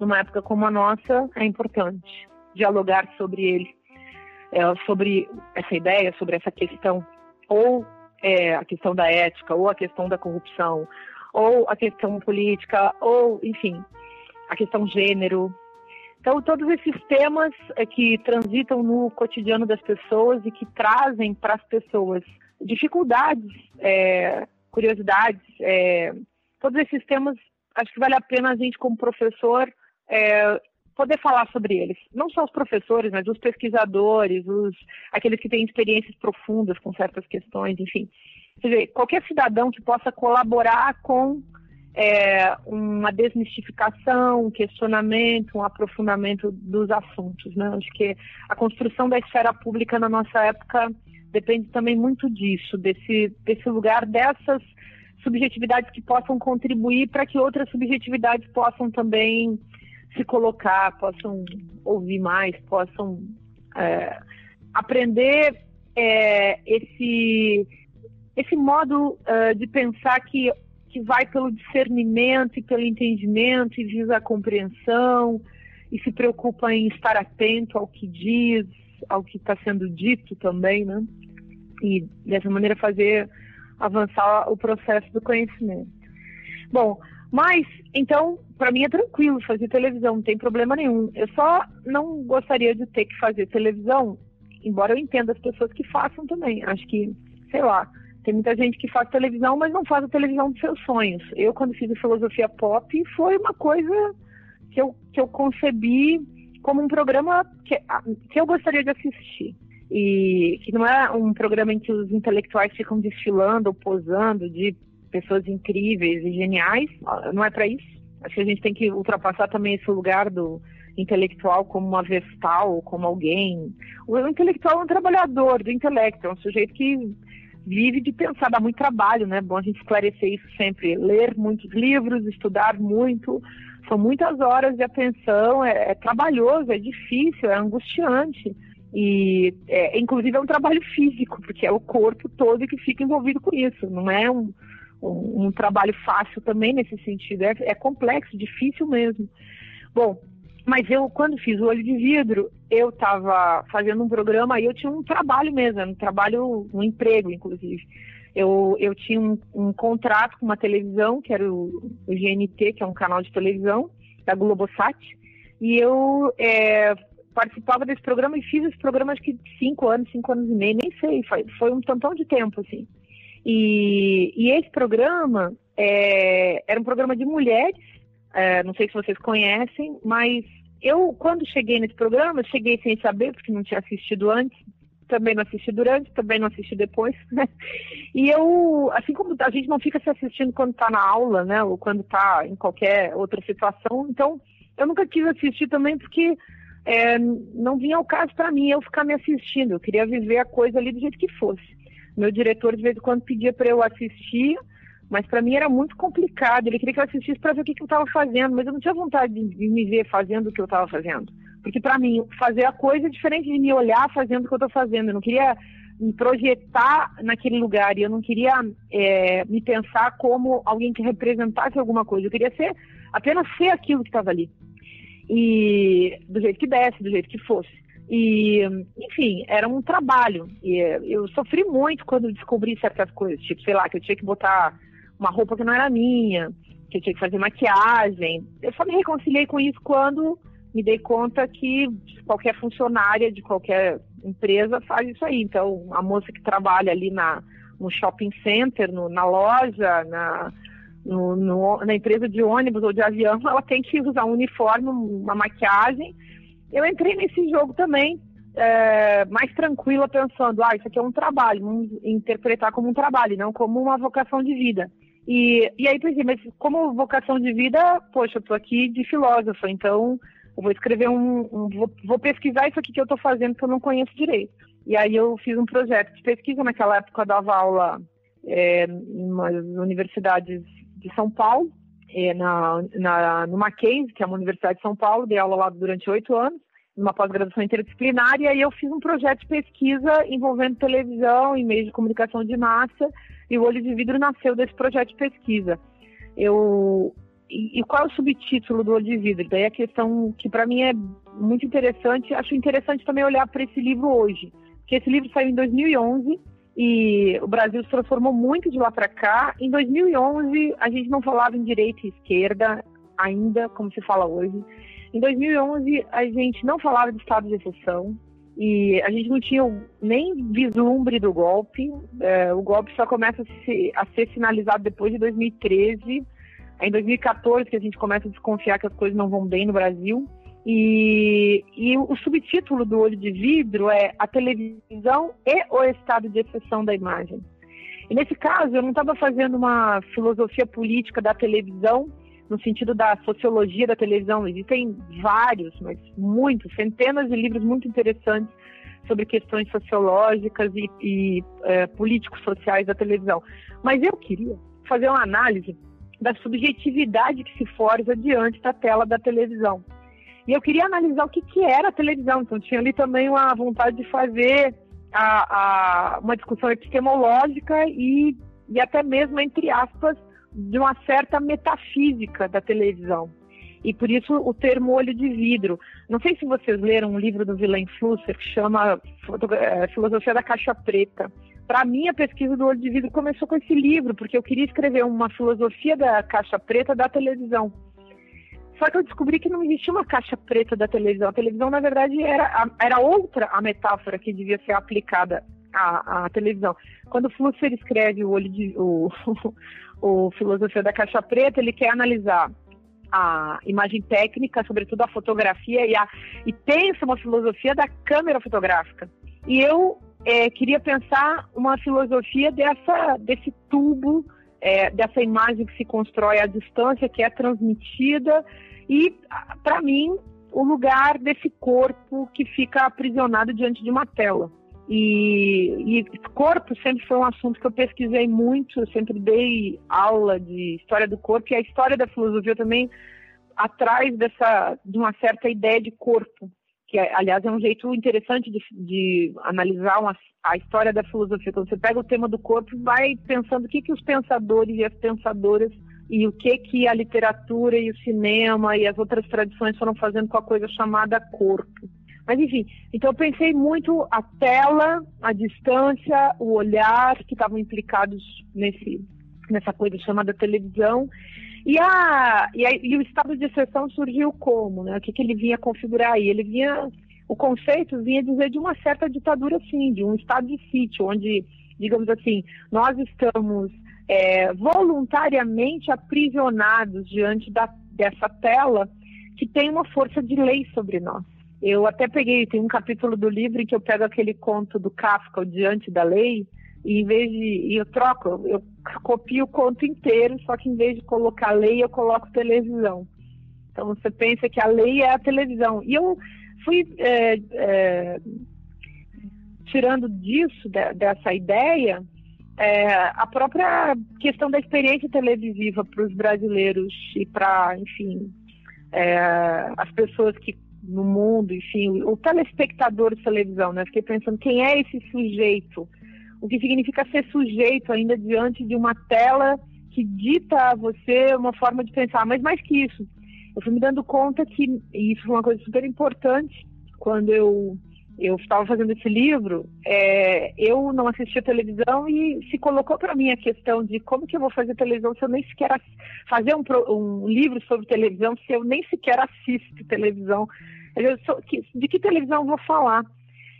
numa época como a nossa é importante. Dialogar sobre ele, é, sobre essa ideia, sobre essa questão, ou é, a questão da ética, ou a questão da corrupção, ou a questão política, ou, enfim, a questão gênero. Então, todos esses temas é, que transitam no cotidiano das pessoas e que trazem para as pessoas dificuldades, é, curiosidades, é, todos esses temas, acho que vale a pena a gente, como professor, é, poder falar sobre eles. Não só os professores, mas os pesquisadores, os, aqueles que têm experiências profundas com certas questões, enfim. Quer dizer, qualquer cidadão que possa colaborar com é, uma desmistificação, um questionamento, um aprofundamento dos assuntos. Né? Acho que a construção da esfera pública na nossa época depende também muito disso, desse, desse lugar, dessas subjetividades que possam contribuir para que outras subjetividades possam também se colocar, possam ouvir mais, possam é, aprender é, esse, esse modo uh, de pensar que, que vai pelo discernimento e pelo entendimento e visa a compreensão e se preocupa em estar atento ao que diz, ao que está sendo dito também, né? E dessa maneira fazer avançar o processo do conhecimento. Bom, mas, então, para mim é tranquilo fazer televisão, não tem problema nenhum. Eu só não gostaria de ter que fazer televisão, embora eu entenda as pessoas que façam também. Acho que, sei lá, tem muita gente que faz televisão, mas não faz a televisão dos seus sonhos. Eu, quando fiz a filosofia pop, foi uma coisa que eu, que eu concebi como um programa que, que eu gostaria de assistir. E que não é um programa em que os intelectuais ficam desfilando ou posando de pessoas incríveis e geniais, não é para isso. Acho que a gente tem que ultrapassar também esse lugar do intelectual como uma vestal, como alguém. O intelectual é um trabalhador do intelecto, é um sujeito que vive de pensar, dá muito trabalho, né? Bom a gente esclarecer isso sempre. Ler muitos livros, estudar muito, são muitas horas de atenção, é, é trabalhoso, é difícil, é angustiante. E, é, inclusive, é um trabalho físico, porque é o corpo todo que fica envolvido com isso, não é um, um, um trabalho fácil também nesse sentido. É, é, complexo, difícil mesmo. Bom, mas eu, quando fiz o Olho de Vidro, eu estava fazendo um programa e eu tinha um trabalho mesmo, um trabalho, um emprego, inclusive. Eu, eu tinha um, um contrato com uma televisão, que era o, o, GNT, que é um canal de televisão, da Globosat, e eu é, participava desse programa e fiz esse programa acho que cinco anos, cinco anos e meio, nem sei, foi, foi um tantão de tempo, assim. E, e esse programa é, era um programa de mulheres, é, não sei se vocês conhecem, mas eu, quando cheguei nesse programa, cheguei sem saber, porque não tinha assistido antes, também não assisti durante, também não assisti depois, (laughs) né? E eu, assim como a gente não fica se assistindo quando está na aula, né? Ou quando está em qualquer outra situação, então eu nunca quis assistir também porque é, não vinha ao caso para mim eu ficar me assistindo. Eu queria viver a coisa ali do jeito que fosse. Meu diretor de vez em quando pedia para eu assistir, mas para mim era muito complicado. Ele queria que eu assistisse para ver o que, que eu estava fazendo, mas eu não tinha vontade de, de me ver fazendo o que eu estava fazendo. Porque para mim, fazer a coisa é diferente de me olhar fazendo o que eu estou fazendo. Eu não queria me projetar naquele lugar e eu não queria é, me pensar como alguém que representasse alguma coisa. Eu queria ser apenas ser aquilo que estava ali. E do jeito que desse, do jeito que fosse. E, enfim, era um trabalho. E eu sofri muito quando descobri certas coisas, tipo, sei lá, que eu tinha que botar uma roupa que não era minha, que eu tinha que fazer maquiagem. Eu só me reconciliei com isso quando me dei conta que qualquer funcionária de qualquer empresa faz isso aí. Então, a moça que trabalha ali na, no shopping center, no, na loja, na, no, no, na empresa de ônibus ou de avião, (laughs) ela tem que usar um uniforme, uma maquiagem eu entrei nesse jogo também é, mais tranquila, pensando, ah, isso aqui é um trabalho, vamos interpretar como um trabalho, não como uma vocação de vida. E, e aí pensei, mas como vocação de vida, poxa, eu tô aqui de filósofo, então eu vou escrever um, um vou, vou, pesquisar isso aqui que eu estou fazendo que eu não conheço direito. E aí eu fiz um projeto de pesquisa, naquela época eu dava aula é, em umas universidades de São Paulo, é, na, na, no Mackenzie, que é uma universidade de São Paulo, dei aula lá durante oito anos, numa pós-graduação interdisciplinar, e aí eu fiz um projeto de pesquisa envolvendo televisão e meios de comunicação de massa, e o Olho de Vidro nasceu desse projeto de pesquisa. Eu, e, e qual é o subtítulo do Olho de Vidro? Daí a questão que para mim é muito interessante, acho interessante também olhar para esse livro hoje, porque esse livro saiu em 2011, e o Brasil se transformou muito de lá para cá. Em 2011, a gente não falava em direita e esquerda ainda, como se fala hoje. Em 2011, a gente não falava de estado de exceção e a gente não tinha nem vislumbre do golpe. É, o golpe só começa a, a ser sinalizado depois de 2013. É em 2014 que a gente começa a desconfiar que as coisas não vão bem no Brasil. E, e, o subtítulo do Olho de Vidro é A Televisão e o Estado de Exceção da Imagem. E nesse caso, eu não estava fazendo uma filosofia política da televisão, no sentido da sociologia da televisão. Existem vários, mas muitos, centenas de livros muito interessantes sobre questões sociológicas e, e é, políticos sociais da televisão. Mas eu queria fazer uma análise da subjetividade que se forja diante da tela da televisão. E eu queria analisar o que, que era a televisão. Então, tinha ali também uma vontade de fazer a, a, uma discussão epistemológica e, e até mesmo, entre aspas, de uma certa metafísica da televisão. E por isso o termo olho de vidro. Não sei se vocês leram um livro do Willem Flusser que chama é, Filosofia da Caixa Preta. Para mim, a pesquisa do olho de vidro começou com esse livro, porque eu queria escrever uma filosofia da caixa preta da televisão. Só que eu descobri que não existia uma caixa preta da televisão. A televisão, na verdade, era, era outra a metáfora que devia ser aplicada à, à televisão. Quando o Flusser escreve o olho de o, (laughs) o Filosofia da Caixa Preta, ele quer analisar a imagem técnica, sobretudo a fotografia, e, a, e pensa uma filosofia da câmera fotográfica. E eu é, queria pensar uma filosofia dessa, desse tubo, é, dessa imagem que se constrói à distância, que é transmitida, e, para mim, o lugar desse corpo que fica aprisionado diante de uma tela. E, e, corpo sempre foi um assunto que eu pesquisei muito, eu sempre dei aula de história do corpo e a história da filosofia também atrás dessa de uma certa ideia de corpo, que aliás é um jeito interessante de, de analisar uma, a história da filosofia. Quando você pega o tema do corpo, vai pensando o que que os pensadores e as pensadoras e o que que a literatura e o cinema e as outras tradições foram fazendo com a coisa chamada corpo. Mas enfim, então eu pensei muito a tela, a distância, o olhar que estavam implicados nesse, nessa coisa chamada televisão. E, a, e, a, e o estado de exceção surgiu como? Né? O que, que ele vinha configurar aí? Ele vinha, o conceito vinha dizer de uma certa ditadura, sim, de um estado de sítio, onde, digamos assim, nós estamos é, voluntariamente aprisionados diante da, dessa tela que tem uma força de lei sobre nós. Eu até peguei, tem um capítulo do livro que eu pego aquele conto do Kafka, o Diante da Lei, e em vez de. eu troco, eu copio o conto inteiro, só que em vez de colocar lei, eu coloco televisão. Então você pensa que a lei é a televisão. E eu fui é, é, tirando disso, de, dessa ideia, é, a própria questão da experiência televisiva para os brasileiros e para, enfim, é, as pessoas que no mundo, enfim, o telespectador de televisão, né? Fiquei pensando quem é esse sujeito, o que significa ser sujeito ainda diante de uma tela que dita a você uma forma de pensar, mas mais que isso, eu fui me dando conta que e isso foi uma coisa super importante quando eu eu estava fazendo esse livro, é, eu não assistia televisão e se colocou para mim a questão de como que eu vou fazer televisão se eu nem sequer fazer um, um livro sobre televisão se eu nem sequer assisto televisão. Sou, de que televisão eu vou falar?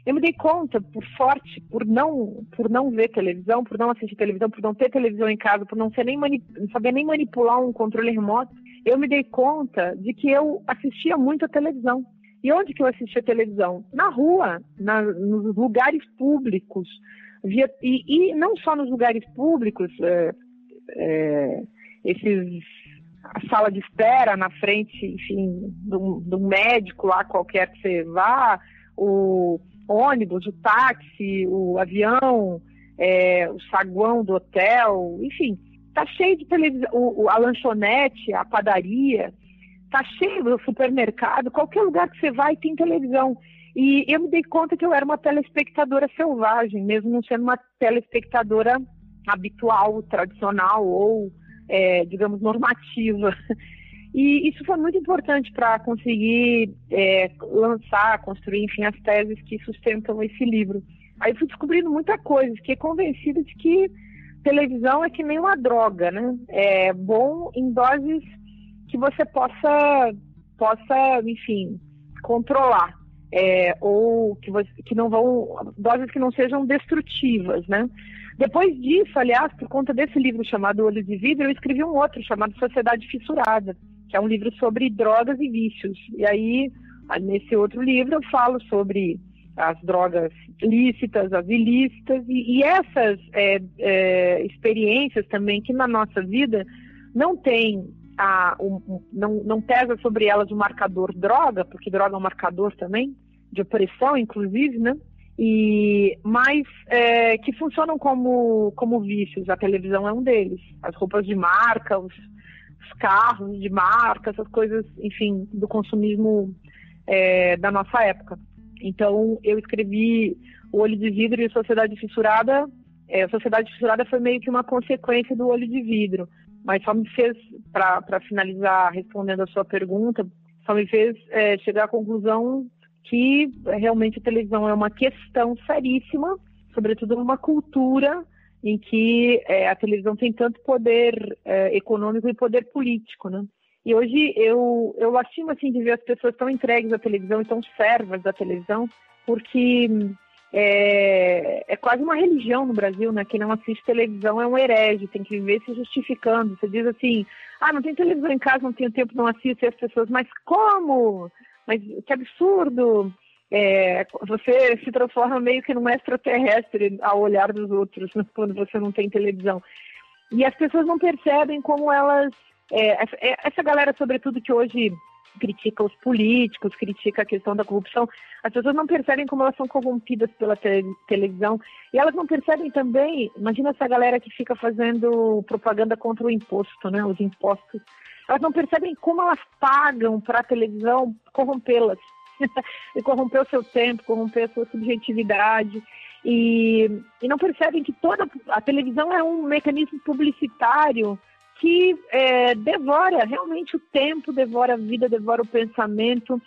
Eu me dei conta, por sorte, por não, por não ver televisão, por não assistir televisão, por não ter televisão em casa, por não, ser nem não saber nem manipular um controle remoto, eu me dei conta de que eu assistia muito a televisão. E onde que eu assistia televisão? Na rua, na, nos lugares públicos. Via, e, e, não só nos lugares públicos, é, é, esses a sala de espera na frente, enfim, do, médico lá qualquer que você vá, o ônibus, o táxi, o avião, é, o saguão do hotel, enfim, tá cheio de televisão, o, a lanchonete, a padaria, tá cheio do supermercado, qualquer lugar que você vai tem televisão. E eu me dei conta que eu era uma telespectadora selvagem, mesmo não sendo uma telespectadora habitual, tradicional ou, é, digamos, normativa. (laughs) E isso foi muito importante para conseguir é, lançar, construir, enfim, as teses que sustentam esse livro. Aí fui descobrindo muita coisa, fiquei convencida de que televisão é que nem uma droga, né? É bom em doses que você possa possa, enfim, controlar. É, ou que, que não vão, doses que não sejam destrutivas, né? Depois disso, aliás, por conta desse livro chamado Olho de Vidro, eu escrevi um outro chamado Sociedade Fissurada, que é um livro sobre drogas e vícios. E aí, nesse outro livro, eu falo sobre as drogas lícitas, as ilícitas, e, e essas é, é, experiências também que na nossa vida não tem a, não, não pesa sobre elas o marcador droga, porque droga é um marcador também, de opressão, inclusive, né? E, mas é, que funcionam como, como vícios. A televisão é um deles. As roupas de marca, os, os carros de marca, essas coisas, enfim, do consumismo é, da nossa época. Então, eu escrevi O Olho de Vidro e Sociedade Fissurada. É, a Sociedade Fissurada foi meio que uma consequência do Olho de Vidro, mas só me fez, para finalizar respondendo a sua pergunta, só me fez é, chegar à conclusão que realmente a televisão é uma questão seríssima, sobretudo numa cultura em que é, a televisão tem tanto poder é, econômico e poder político, né? E hoje eu, eu lastimo assim de ver as pessoas tão entregues à televisão e tão servas da televisão, porque é, é, quase uma religião no Brasil, né? Quem não assiste televisão é um herege, tem que viver se justificando. Você diz assim, ah, não tem televisão em casa, não tenho tempo, não assisto, e as pessoas, mas como? Mas que absurdo! É, você se transforma meio que num extraterrestre ao olhar dos outros quando você não tem televisão. E as pessoas não percebem como elas é, é, essa galera, sobretudo, que hoje critica os políticos, critica a questão da corrupção, as pessoas não percebem como elas são corrompidas pela te televisão. E elas não percebem também, imagina essa galera que fica fazendo propaganda contra o imposto, né, os impostos. Elas não percebem como elas pagam para a televisão corrompê-las. (laughs) e corromper o seu tempo, corromper a sua subjetividade. E, e não percebem que toda a televisão é um mecanismo publicitário que é, devora realmente o tempo, devora a vida, devora o pensamento,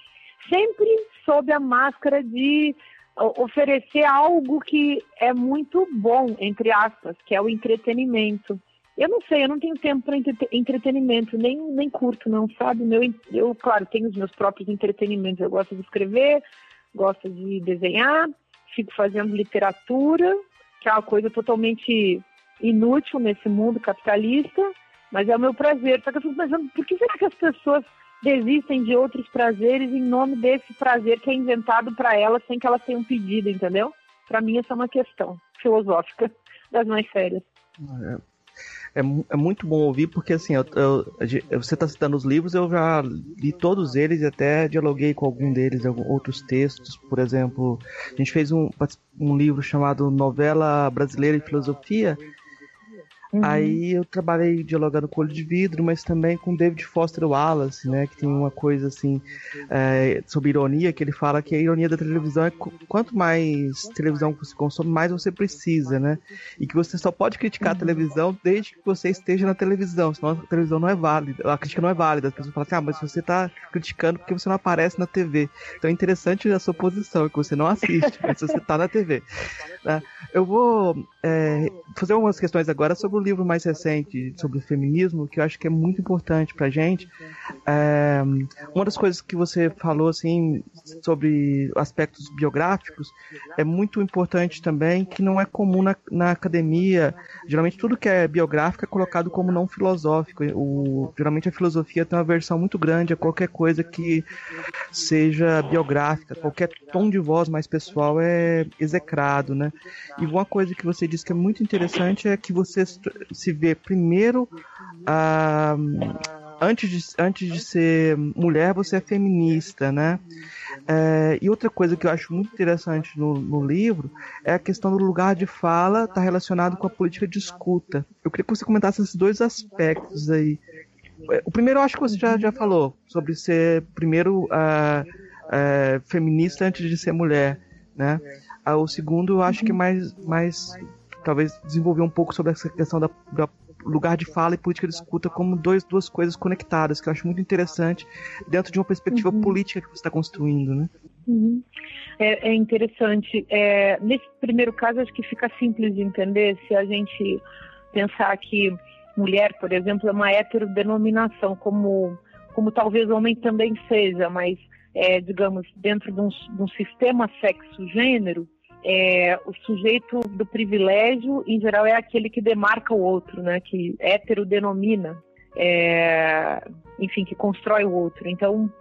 sempre sob a máscara de oferecer algo que é muito bom, entre aspas, que é o entretenimento. Eu não sei, eu não tenho tempo para entretenimento, nem, nem curto, não, sabe? Meu, eu, claro, tenho os meus próprios entretenimentos. Eu gosto de escrever, gosto de desenhar, fico fazendo literatura, que é uma coisa totalmente inútil nesse mundo capitalista mas é o meu prazer. Só que eu fico pensando, por que será que as pessoas desistem de outros prazeres em nome desse prazer que é inventado para elas sem que elas tenham pedido, entendeu? Para mim, essa é uma questão filosófica (laughs) das mais sérias. É, é, é muito bom ouvir, porque assim, eu, eu, você está citando os livros, eu já li todos eles e até dialoguei com algum deles, outros textos. Por exemplo, a gente fez um, um livro chamado Novela Brasileira e Filosofia, Uhum. Aí eu trabalhei dialogando com Olho de Vidro, mas também com David Foster Wallace, né? Que tem uma coisa assim é, sobre ironia, que ele fala que a ironia da televisão é quanto mais televisão você consome, mais você precisa, né? E que você só pode criticar uhum. a televisão desde que você esteja na televisão, senão a televisão não é válida, a crítica não é válida. As pessoas falam assim, ah, mas você está criticando porque você não aparece na TV. Então é interessante a sua posição, que você não assiste, mas você está na TV. Né? Eu vou é, fazer algumas questões agora sobre o livro mais recente sobre feminismo, que eu acho que é muito importante pra gente. É, uma das coisas que você falou, assim, sobre aspectos biográficos, é muito importante também, que não é comum na, na academia. Geralmente tudo que é biográfico é colocado como não filosófico. O, geralmente a filosofia tem uma versão muito grande a qualquer coisa que seja biográfica, qualquer tom de voz mais pessoal é execrado, né? E uma coisa que você disse que é muito interessante é que você se vê primeiro ah, antes, de, antes de ser mulher, você é feminista, né? É, e outra coisa que eu acho muito interessante no, no livro é a questão do lugar de fala está relacionado com a política de escuta. Eu queria que você comentasse esses dois aspectos aí. O primeiro eu acho que você já, já falou, sobre ser primeiro uh, uh, feminista antes de ser mulher, né? Uh, o segundo eu acho que é mais, mais talvez desenvolver um pouco sobre essa questão da, da lugar de fala e política de escuta como dois, duas coisas conectadas, que eu acho muito interessante dentro de uma perspectiva uhum. política que você está construindo, né? Uhum. É, é, interessante. É, nesse primeiro caso, acho que fica simples de entender se a gente pensar que mulher, por exemplo, é uma heterodenominação, como como talvez homem também seja, mas, é, digamos, dentro de um, de um sistema sexo-gênero, é, o sujeito do privilégio, em geral, é aquele que demarca o outro, né? Que hétero denomina, é, enfim, que constrói o outro. Então,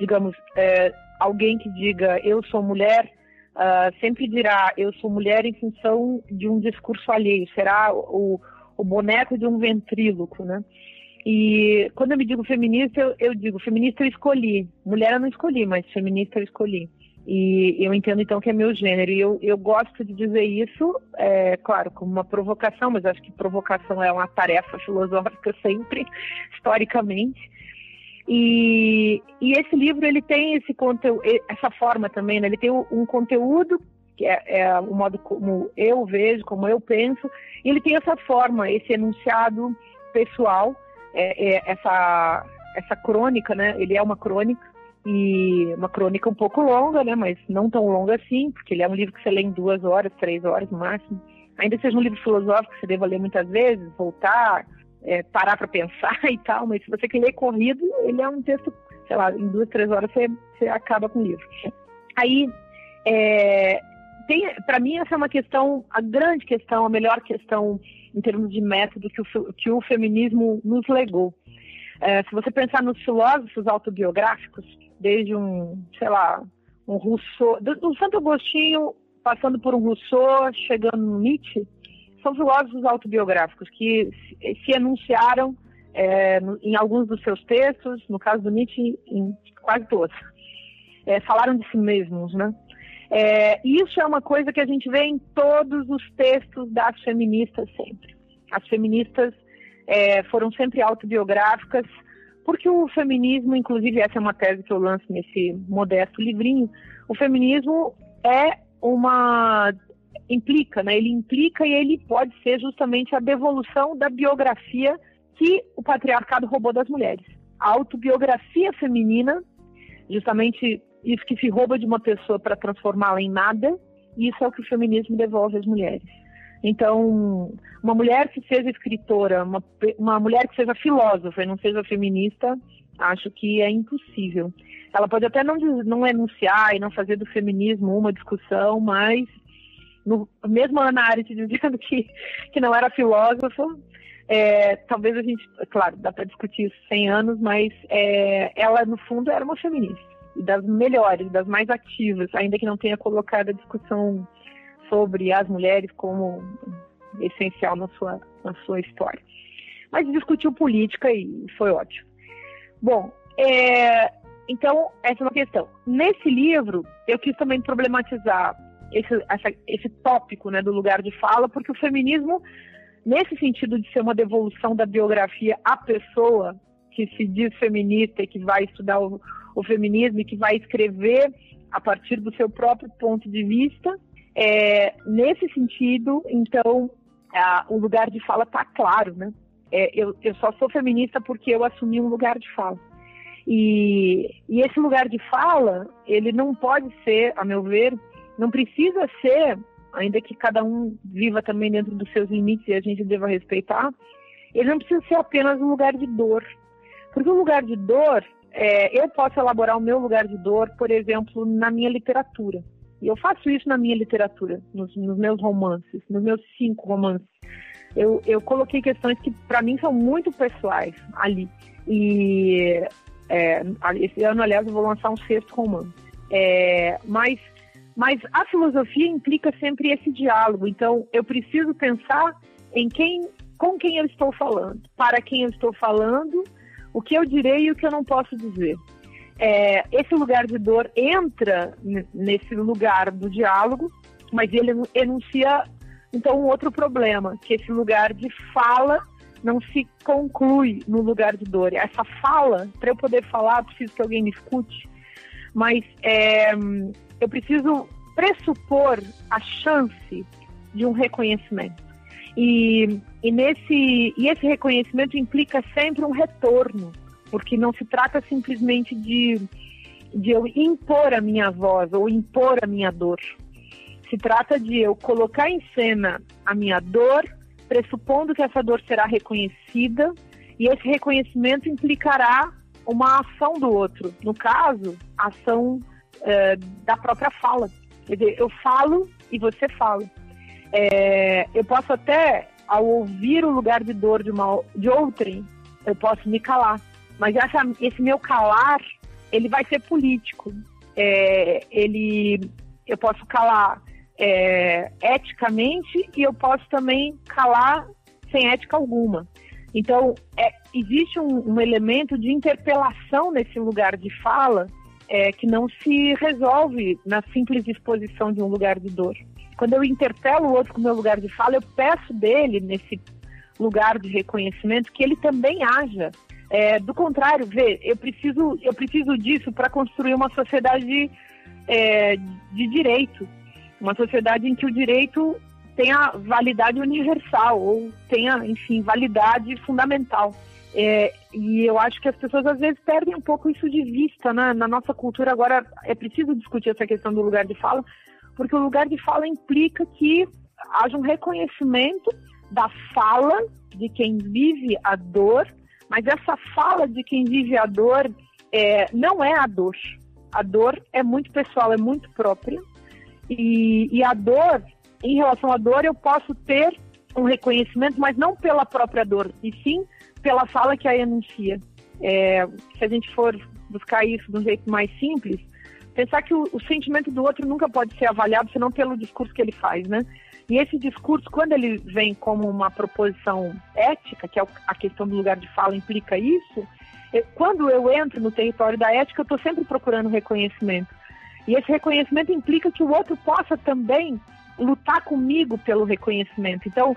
digamos, é, alguém que diga eu sou mulher, uh, sempre dirá eu sou mulher em função de um discurso alheio, será o, o boneco de um ventríloco, né? E quando eu me digo feminista, eu, eu digo feminista eu escolhi. Mulher eu não escolhi, mas feminista eu escolhi. E eu entendo então que é meu gênero. E eu, eu gosto de dizer isso, é, claro, como uma provocação, mas acho que provocação é uma tarefa (laughs) filosófica sempre, historicamente. E, e esse livro ele tem esse conteúdo, essa forma também, né? ele tem um conteúdo que é, é, o modo como eu vejo, como eu penso, e ele tem essa forma, esse enunciado pessoal, é, é, essa essa crônica, né? Ele é uma crônica e uma crônica um pouco longa, né? Mas não tão longa assim, porque ele é um livro que você lê em duas horas, três horas no máximo. Ainda seja um livro filosófico que você deva ler muitas vezes, voltar, é, parar para pensar (laughs) e tal. Mas se você quer ler corrido, ele é um texto, sei lá, em duas, três horas você, você acaba com o livro. Aí, é, para mim essa é uma questão, a grande questão, a melhor questão em termos de método que o, que o feminismo nos legou. É, se você pensar nos filósofos autobiográficos, desde um, sei lá, um Rousseau, do, do Santo Agostinho, passando por um Rousseau, chegando no Nietzsche, são filósofos autobiográficos que se, se enunciaram é, em alguns dos seus textos, no caso do Nietzsche, em quase todos. É, falaram de si mesmos, né? É, isso é uma coisa que a gente vê em todos os textos das feministas sempre. As feministas é, foram sempre autobiográficas, porque o feminismo, inclusive essa é uma tese que eu lanço nesse modesto livrinho, o feminismo é uma implica, né? Ele implica e ele pode ser justamente a devolução da biografia que o patriarcado roubou das mulheres. A autobiografia feminina, justamente isso que se rouba de uma pessoa para transformá-la em nada, isso é o que o feminismo devolve às mulheres. Então, uma mulher que seja escritora, uma, uma mulher que seja filósofa e não seja feminista, acho que é impossível. Ela pode até não, não enunciar e não fazer do feminismo uma discussão, mas no, mesmo a Ana Arendt (laughs) dizendo que, que não era filósofa, é, talvez a gente, claro, dá para discutir isso 100 anos, mas é, ela no fundo era uma feminista das melhores, das mais ativas, ainda que não tenha colocado a discussão sobre as mulheres como essencial na sua, na sua história. Mas discutiu política e foi ótimo. Bom, é, então, essa é uma questão. Nesse livro, eu quis também problematizar esse, essa, esse tópico né, do lugar de fala, porque o feminismo, nesse sentido de ser uma devolução da biografia à pessoa que se diz feminista e que vai estudar o, o feminismo e que vai escrever a partir do seu próprio ponto de vista. É, nesse sentido, então, a, o lugar de fala está claro, né? É, eu, eu só sou feminista porque eu assumi um lugar de fala. E, e esse lugar de fala, ele não pode ser, a meu ver, não precisa ser, ainda que cada um viva também dentro dos seus limites e a gente deva respeitar, ele não precisa ser apenas um lugar de dor. Porque o lugar de dor, é, eu posso elaborar o meu lugar de dor, por exemplo, na minha literatura. E eu faço isso na minha literatura, nos, nos meus romances, nos meus cinco romances. Eu, eu coloquei questões que, para mim, são muito pessoais ali. E é, esse ano, aliás, eu vou lançar um sexto romance. É, mas, mas a filosofia implica sempre esse diálogo. Então, eu preciso pensar em quem, com quem eu estou falando, para quem eu estou falando o que eu direi e o que eu não posso dizer. É, esse lugar de dor entra nesse lugar do diálogo, mas ele enuncia então um outro problema, que esse lugar de fala não se conclui no lugar de dor. Essa fala, para eu poder falar, preciso que alguém me escute, mas é, eu preciso pressupor a chance de um reconhecimento. E, e, nesse, e esse reconhecimento implica sempre um retorno, porque não se trata simplesmente de, de eu impor a minha voz ou impor a minha dor. Se trata de eu colocar em cena a minha dor, pressupondo que essa dor será reconhecida, e esse reconhecimento implicará uma ação do outro. No caso, a ação é, da própria fala. Quer dizer, eu falo e você fala. É, eu posso até, ao ouvir o lugar de dor de, uma, de outrem, eu posso me calar. Mas essa, esse meu calar, ele vai ser político. É, ele, eu posso calar é, eticamente e eu posso também calar sem ética alguma. Então, é, existe um, um, elemento de interpelação nesse lugar de fala é, que não se resolve na simples exposição de um lugar de dor. Quando eu interpelo o outro com o meu lugar de fala, eu peço dele, nesse lugar de reconhecimento, que ele também haja. É, do contrário, vê, eu preciso, eu preciso disso para construir uma sociedade é, de direito, uma sociedade em que o direito tenha validade universal ou tenha, enfim, validade fundamental. É, e eu acho que as pessoas às vezes perdem um pouco isso de vista, né? Na nossa cultura agora é preciso discutir essa questão do lugar de fala, porque o lugar de fala implica que haja um reconhecimento da fala de quem vive a dor, mas essa fala de quem vive a dor é, não é a dor. A dor é muito pessoal, é muito própria. E, e a dor em relação à dor, eu posso ter um reconhecimento, mas não pela própria dor, e sim pela fala que a enuncia. É, se a gente for buscar isso de um jeito mais simples, pensar que o, o, sentimento do outro nunca pode ser avaliado senão pelo discurso que ele faz, né? E esse discurso, quando ele vem como uma proposição ética, que é a questão do lugar de fala implica isso, quando eu entro no território da ética, eu estou sempre procurando reconhecimento. E esse reconhecimento implica que o outro possa também lutar comigo pelo reconhecimento. Então,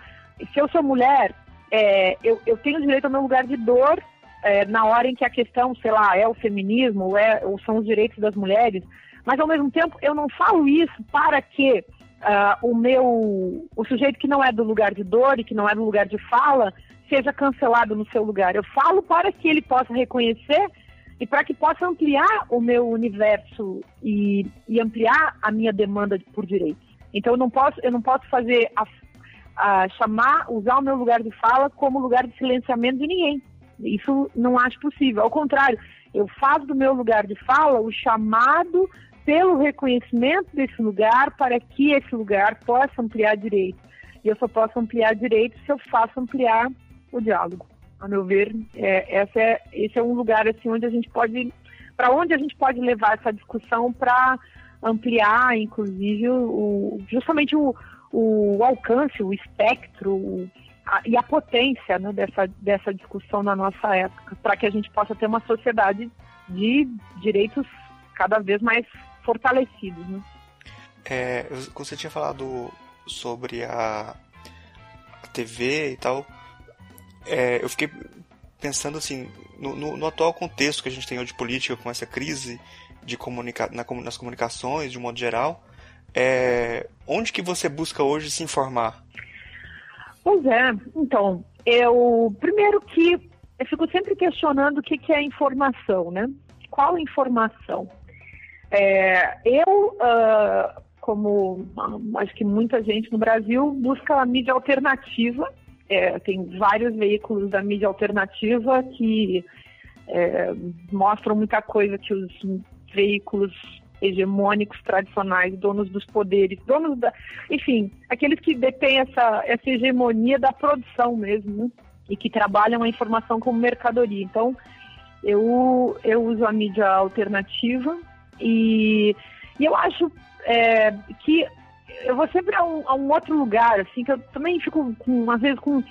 se eu sou mulher, é, eu, eu tenho direito ao meu lugar de dor é, na hora em que a questão, sei lá, é o feminismo ou, é, ou são os direitos das mulheres, mas ao mesmo tempo eu não falo isso para que uh, o meu, o sujeito que não é do lugar de dor e que não é do lugar de fala, seja cancelado no seu lugar. Eu falo para que ele possa reconhecer e para que possa ampliar o meu universo e, e ampliar a minha demanda por direitos. Então eu não posso, eu não posso fazer a, a chamar, usar o meu lugar de fala como lugar de silenciamento de ninguém. Isso não acho possível. Ao contrário, eu faço do meu lugar de fala o chamado pelo reconhecimento desse lugar para que esse lugar possa ampliar direitos. E eu só posso ampliar direitos se eu faço ampliar o diálogo. A meu ver, é, essa é, esse é um lugar assim onde a gente pode, para onde a gente pode levar essa discussão para ampliar, inclusive, o, justamente o, o alcance, o espectro o, a, e a potência né, dessa, dessa discussão na nossa época, para que a gente possa ter uma sociedade de direitos cada vez mais fortalecidos. Né? É, você tinha falado sobre a, a TV e tal. É, eu fiquei pensando assim, no, no, no, atual contexto que a gente tem hoje de política, com essa crise de comunica na, nas comunicações, de um modo geral, é, onde que você busca hoje se informar? Pois é, então, eu primeiro que eu fico sempre questionando o que, que é informação, né? Qual informação? É, eu, uh, como acho que muita gente no Brasil, busca a mídia alternativa. É, tem vários veículos da mídia alternativa que é, mostram muita coisa que os veículos hegemônicos tradicionais, donos dos poderes, donos da, enfim, aqueles que detêm essa, essa hegemonia da produção mesmo, né? e que trabalham a informação como mercadoria. Então, eu, eu uso a mídia alternativa e, e eu acho é, que eu vou sempre a um, a um, outro lugar, assim, que eu também fico, com, às vezes, com um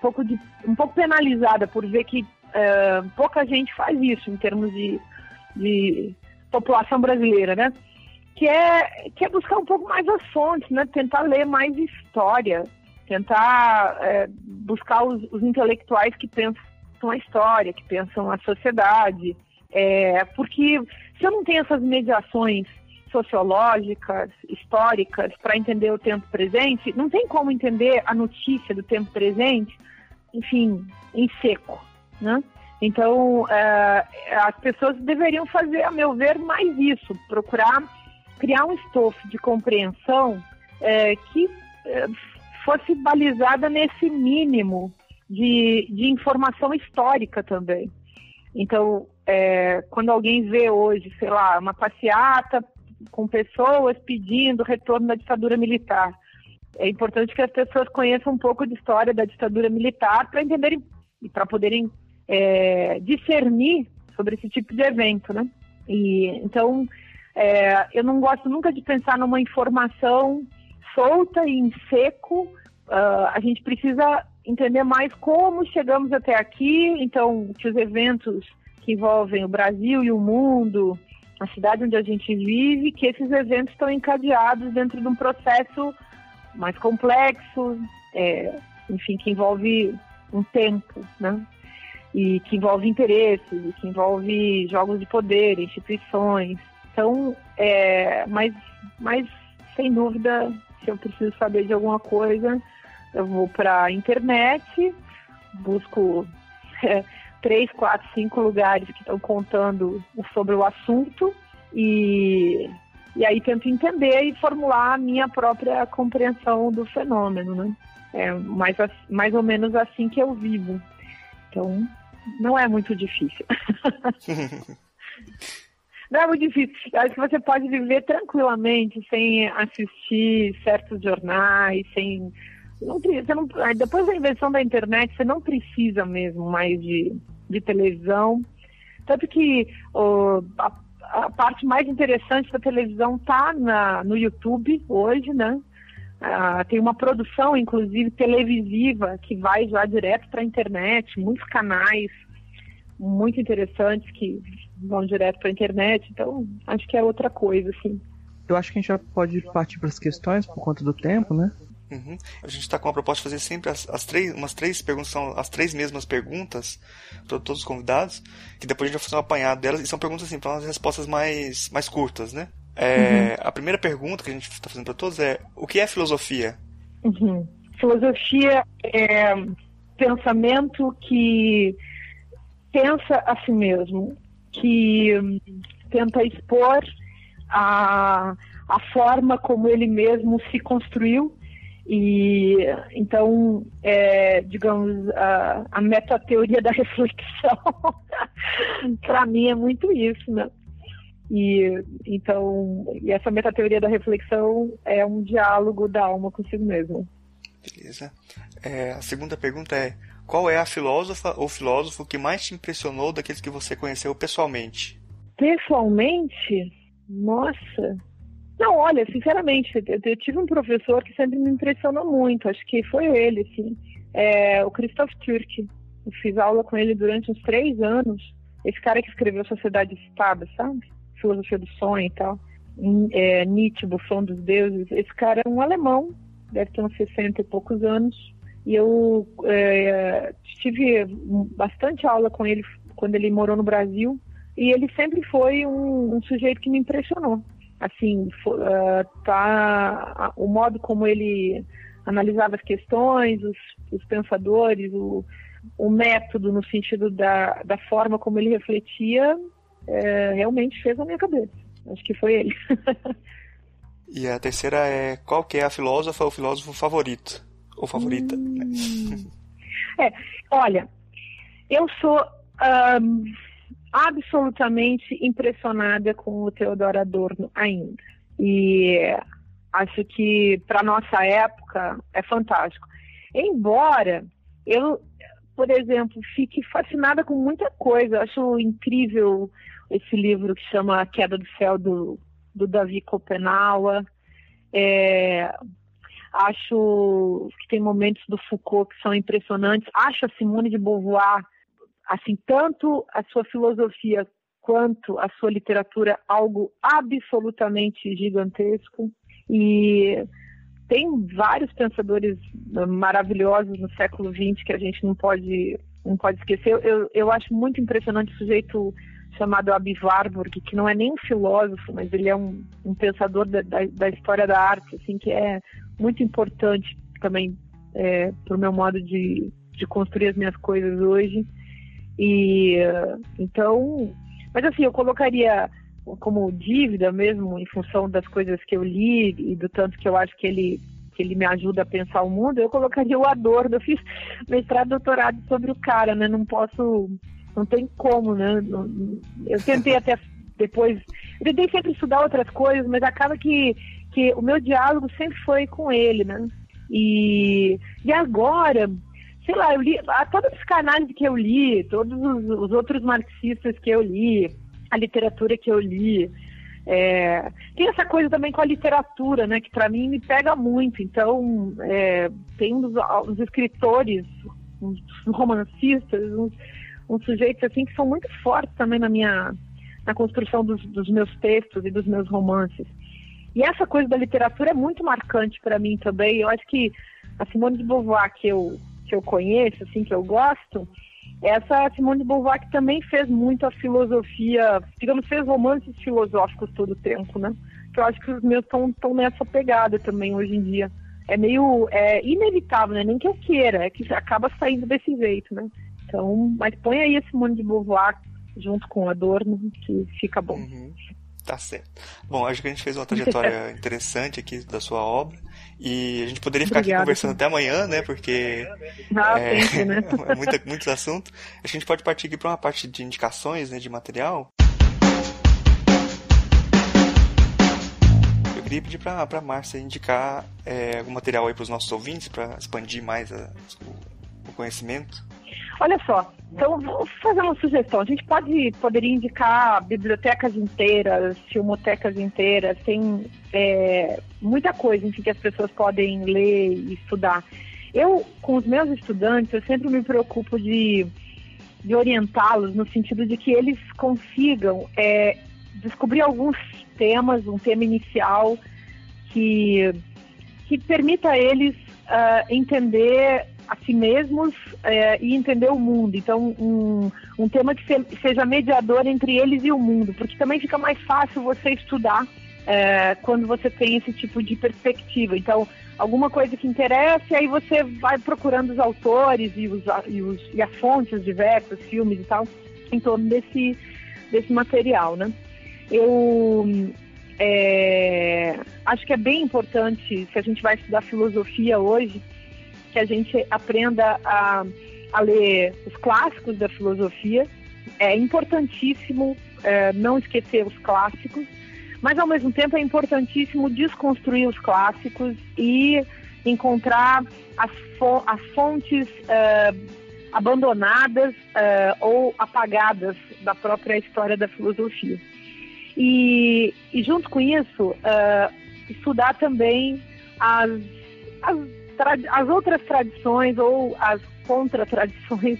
pouco, de, um pouco penalizada por ver que é, pouca gente faz isso em termos de, de população brasileira, né? Que é, que é buscar um pouco mais as fontes, né? Tentar ler mais história, tentar é, buscar os, os, intelectuais que pensam a história, que pensam a sociedade. É, porque se eu não tenho essas mediações sociológicas, históricas, para entender o tempo presente, não tem como entender a notícia do tempo presente, enfim, em seco, né? Então, é, as pessoas deveriam fazer, a meu ver, mais isso, procurar criar um estofo de compreensão é, que é, fosse balizada nesse mínimo de, de informação histórica também. Então, é, quando alguém vê hoje, sei lá, uma passeata com pessoas pedindo retorno da ditadura militar. É importante que as pessoas conheçam um pouco de história da ditadura militar para entenderem e para poderem é, discernir sobre esse tipo de evento, né? E então é, eu não gosto nunca de pensar numa informação solta e em seco. Uh, a gente precisa entender mais como chegamos até aqui. Então, que os eventos que envolvem o Brasil e o mundo, a cidade onde a gente vive, que esses eventos estão encadeados dentro de um processo mais complexo, é, enfim, que envolve um tempo, né? E que envolve interesses, que envolve jogos de poder, instituições. Então, é, mas, mas sem dúvida, se eu preciso saber de alguma coisa, eu vou para a internet, busco (laughs) é, três, quatro, cinco lugares que estão contando sobre o assunto e, e aí tento entender e formular a minha própria compreensão do fenômeno, né? É mais, mais ou menos assim que eu vivo. Então, não é muito difícil. (laughs) não é muito difícil. Eu acho que você pode viver tranquilamente sem assistir certos jornais, sem. Não, você não, depois da invenção da internet, você não precisa mesmo mais de, de televisão. Tanto que oh, a, a, parte mais interessante da televisão está no YouTube hoje, né? Ah, tem uma produção, inclusive, televisiva que vai já direto para a internet, muitos canais muito interessantes que vão direto para a internet. Então, acho que é outra coisa, assim. Eu acho que a gente já pode partir para as questões por conta do tempo, né? Uhum. A gente está com a proposta de fazer sempre as, as, três, umas três perguntas, são as três mesmas perguntas para todos os convidados, que depois a gente vai fazer um apanhado delas, e são perguntas assim, para umas respostas mais, mais curtas, né? É, uhum. A primeira pergunta que a gente está fazendo para todos é: o que é filosofia? Uhum. Filosofia é pensamento que pensa a si mesmo, que tenta expor a, a forma como ele mesmo se construiu e então, é, digamos, a, a metateoria da (laughs) reflexão, para mim é muito isso, né? E então, e essa metateoria da reflexão é um diálogo da alma consigo mesmo. Beleza. É, a segunda pergunta é: qual é a filósofa ou filósofo que mais te impressionou daqueles que você conheceu pessoalmente? Pessoalmente? Nossa. Não, olha, sinceramente, eu, eu tive um professor que sempre me impressionou muito. Acho que foi ele, sim. É, o Christoph Türk. Eu fiz aula com ele durante uns três anos. Esse cara que escreveu Sociedade Estado, sabe? Filosofia do Sonho e tal. É, Nietzsche, Bufão dos Deuses. Esse cara é um alemão, deve ter uns 60 e poucos anos e eu é, tive bastante aula com ele quando ele morou no Brasil. E ele sempre foi um, um sujeito que me impressionou. Assim, uh, tá, o modo como ele analisava as questões, os, os pensadores, o, o, método no sentido da, da forma como ele refletia, é, realmente fez a minha cabeça. Acho que foi ele. (laughs) e a terceira é qual que é a filósofa ou filósofo favorito? Ou favorita? Hum. (laughs) É, olha, eu sou um, absolutamente impressionada com o Teodoro Adorno ainda. E acho que para nossa época é fantástico. Embora eu, por exemplo, fique fascinada com muita coisa. acho incrível esse livro que chama A Queda do Céu do, do Davi Copenaua. É, Acho que tem momentos do Foucault que são impressionantes. Acho a Simone de Beauvoir, assim, tanto a sua filosofia quanto a sua literatura algo absolutamente gigantesco. E tem vários pensadores maravilhosos no século XX que a gente não pode, não pode esquecer. Eu, eu acho muito impressionante o sujeito chamado Abi Warburg, que não é nem um filósofo, mas ele é um, um pensador da, da, da, história da arte, assim, que é muito importante também é, para o meu modo de, de construir as minhas coisas hoje. E então, mas assim, eu colocaria como dívida mesmo, em função das coisas que eu li e do tanto que eu acho que ele que ele me ajuda a pensar o mundo, eu colocaria o Adorno. Eu fiz mestrado, doutorado sobre o cara, né? Não posso Não tem como, né? Eu tentei até depois. Eu tentei sempre estudar outras coisas, mas acaba que, que o meu diálogo sempre foi com ele, né? E, e agora, sei lá, eu li a toda a psicanálise que eu li, todos os, os, outros marxistas que eu li, a literatura que eu li. É, tem essa coisa também com a literatura, né, que para mim me pega muito. Então, é, tem uns, uns escritores, uns romancistas, uns, uns sujeitos assim que são muito fortes também na minha na construção dos, dos meus textos e dos meus romances. E essa coisa da literatura é muito marcante para mim também. Eu acho que a Simone de Beauvoir que eu que eu conheço, assim que eu gosto, essa Simone de Beauvoir que também fez muito a filosofia, digamos, fez romances filosóficos todo o tempo, né? Que eu acho que os meus estão nessa pegada também hoje em dia. É meio é inevitável, né? Nem que eu queira, é que acaba saindo desse jeito, né? Então, mas põe aí a Simone de Beauvoir junto com Adorno, que fica bom. Uhum. Tá certo. Bom, acho que a gente fez uma trajetória (laughs) interessante aqui da sua obra. E a gente poderia ficar Obrigada, aqui conversando até amanhã, né? Porque ah, é, né? (laughs) é muita, muitos assuntos. A gente pode partir aqui para uma parte de indicações, né? De material. Eu queria pedir para a Márcia indicar é, algum material aí para os nossos ouvintes, para expandir mais a, o, o conhecimento. Olha só, então vou fazer uma sugestão. A gente pode poderia indicar bibliotecas inteiras, filmotecas inteiras, tem é, muita coisa enfim, que as pessoas podem ler e estudar. Eu, com os meus estudantes, eu sempre me preocupo de, de orientá-los no sentido de que eles consigam é, descobrir alguns temas, um tema inicial que, que permita a eles uh, entender a si mesmos é, e entender o mundo. Então, um, um tema que se, seja mediador entre eles e o mundo, porque também fica mais fácil você estudar é, quando você tem esse tipo de perspectiva. Então, alguma coisa que interessa, aí você vai procurando os autores e, os, e, os, e as fontes diversas, filmes e tal, em torno desse, desse material, né? Eu é, acho que é bem importante, se a gente vai estudar filosofia hoje, que a gente aprenda a, a ler os clássicos da filosofia. É importantíssimo é, não esquecer os clássicos, mas ao mesmo tempo é importantíssimo desconstruir os clássicos e encontrar as, fo as fontes é, abandonadas é, ou apagadas da própria história da filosofia. E, e junto com isso, é, estudar também as, as as outras tradições ou as contra-tradições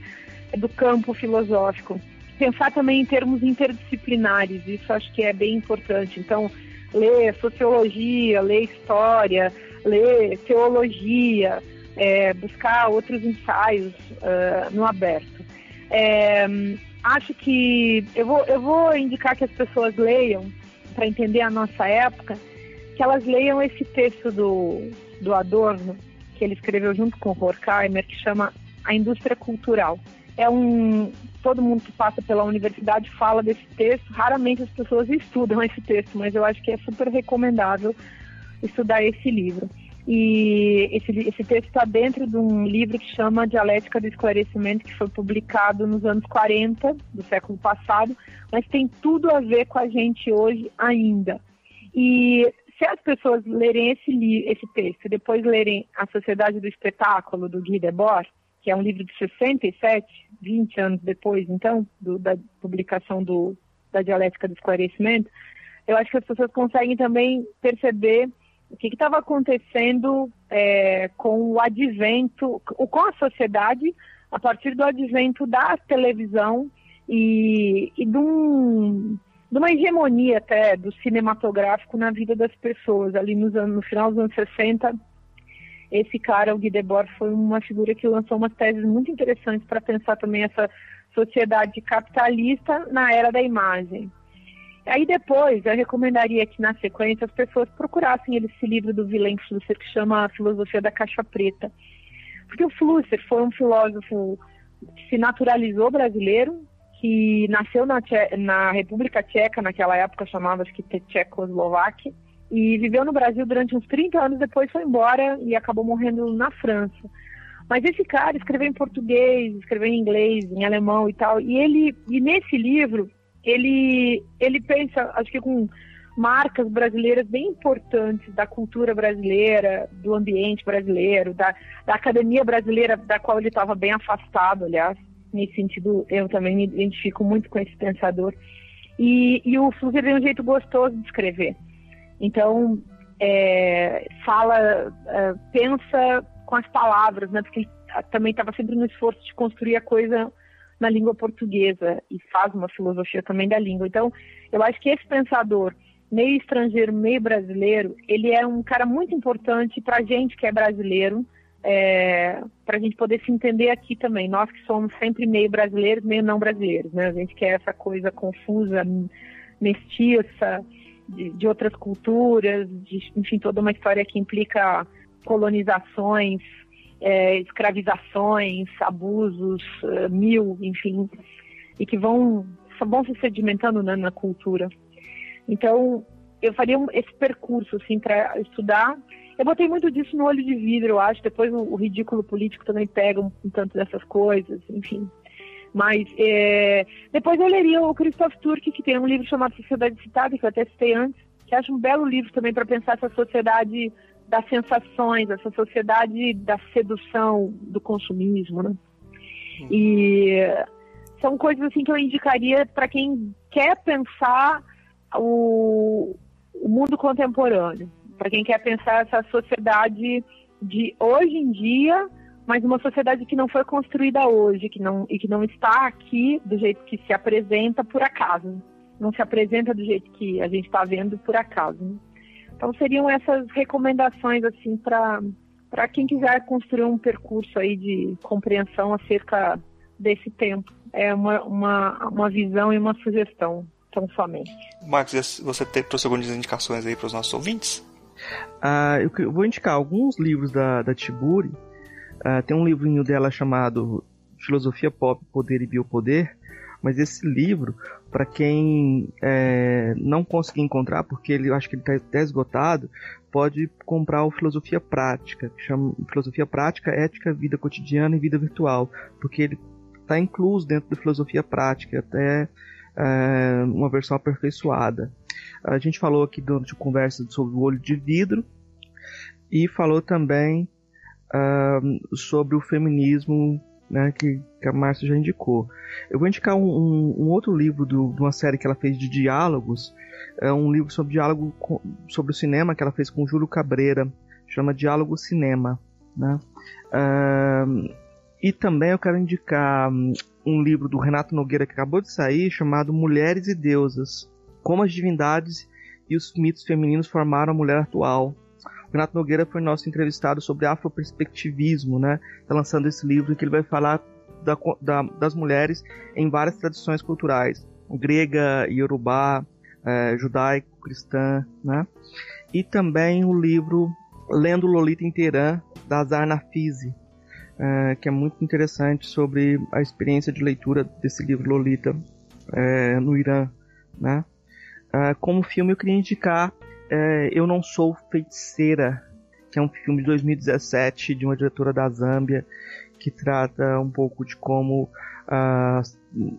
(laughs) do campo filosófico. Pensar também em termos interdisciplinares, isso acho que é bem importante. Então, ler sociologia, ler história, ler teologia, é, buscar outros ensaios uh, no aberto. É, acho que eu vou, eu vou indicar que as pessoas leiam, para entender a nossa época, que elas leiam esse texto do do Adorno, que ele escreveu junto com Horkheimer, que chama A Indústria Cultural. É um todo mundo que passa pela universidade fala desse texto. Raramente as pessoas estudam esse texto, mas eu acho que é super recomendável estudar esse livro. E esse, esse texto está dentro de um livro que chama Dialética do Esclarecimento, que foi publicado nos anos 40 do século passado, mas tem tudo a ver com a gente hoje ainda. E se as pessoas lerem esse, esse texto e depois lerem A Sociedade do Espetáculo, do Guy Debord, que é um livro de 67, 20 anos depois, então, do, da publicação do, da Dialética do Esclarecimento, eu acho que as pessoas conseguem também perceber o que estava acontecendo é, com o advento, com a sociedade, a partir do advento da televisão e, e de um de uma hegemonia até do cinematográfico na vida das pessoas. Ali nos anos, no final dos anos 60, esse cara, o Guy Debord, foi uma figura que lançou umas teses muito interessantes para pensar também essa sociedade capitalista na era da imagem. Aí depois, eu recomendaria que na sequência as pessoas procurassem esse livro do Willem Flusser que chama A Filosofia da Caixa Preta. Porque o Flusser foi um filósofo que se naturalizou brasileiro, que nasceu na, na República Tcheca, naquela época chamava-se Tchecoslováquia, e viveu no Brasil durante uns 30 anos, depois foi embora e acabou morrendo na França. Mas esse cara escreveu em português, escreveu em inglês, em alemão e tal. E ele, e nesse livro, ele, ele pensa, acho que com marcas brasileiras bem importantes da cultura brasileira, do ambiente brasileiro, da, da academia brasileira, da qual ele estava bem afastado, aliás. Nesse sentido, eu também me identifico muito com esse pensador. E, e o Flusser tem um jeito gostoso de escrever. Então, é, fala, é, pensa com as palavras, né? Porque também estava sempre no esforço de construir a coisa na língua portuguesa e faz uma filosofia também da língua. Então, eu acho que esse pensador meio estrangeiro, meio brasileiro, ele é um cara muito importante para a gente que é brasileiro, é, para a gente poder se entender aqui também. Nós que somos sempre meio brasileiros, meio não brasileiros, né? A gente quer essa coisa confusa, mestiça, de, de outras culturas, de, enfim, toda uma história que implica colonizações, é, escravizações, abusos, uh, mil, enfim, e que vão, vão se sedimentando né, na cultura. Então, eu faria esse percurso, assim, para estudar. Eu botei muito disso no olho de vidro, eu acho. Depois o, ridículo político também pega um, um, tanto dessas coisas, enfim. Mas é... depois eu leria o Christoph Turk, que tem um livro chamado Sociedade Citada, que eu até citei antes, que acho um belo livro também para pensar essa sociedade das sensações, essa sociedade da sedução, do consumismo, né? E são coisas assim que eu indicaria para quem quer pensar o, o mundo contemporâneo, para quem quer pensar essa sociedade de hoje em dia, mas uma sociedade que não foi construída hoje, que não, e que não está aqui do jeito que se apresenta por acaso. Não se apresenta do jeito que a gente está vendo por acaso. Então seriam essas recomendações assim para para quem quiser construir um percurso aí de compreensão acerca desse tempo. É uma, uma, uma visão e uma sugestão tão somente. Marcos, você trouxe algumas indicações aí para os nossos ouvintes? Uh, eu vou indicar alguns livros da, da Tiburi. Uh, tem um livrinho dela chamado Filosofia Pop, Poder e Biopoder. Mas esse livro, para quem é, não conseguir encontrar, porque ele, eu acho que ele está até esgotado, pode comprar o Filosofia Prática, que chama Filosofia Prática, Ética, Vida Cotidiana e Vida Virtual, porque ele está incluso dentro da Filosofia Prática, até é, uma versão aperfeiçoada. A gente falou aqui durante a conversa sobre o olho de vidro e falou também uh, sobre o feminismo né, que, que, a Márcia já indicou. Eu vou indicar um, um, um outro livro do, de uma série que ela fez de diálogos, é um livro sobre diálogo com, sobre o cinema que ela fez com Júlio Cabreira, chama Diálogo Cinema. Né? Uh, e também eu quero indicar um livro do Renato Nogueira que acabou de sair, chamado Mulheres e Deusas: Como as divindades e os mitos femininos formaram a mulher atual. O Renato Nogueira foi nosso entrevistado sobre afroperspectivismo, né? Tá lançando esse livro que ele vai falar da, da, das mulheres em várias tradições culturais, grega, iorubá, é, judaico, cristã, né? E também o livro Lendo Lolita em Teherã, da Azar Nafisi, é, que é muito interessante sobre a experiência de leitura desse livro Lolita é, no Irã, né? É, como filme eu queria indicar é, Eu Não Sou Feiticeira, que é um filme de 2017 de uma diretora da Zâmbia que trata um pouco de como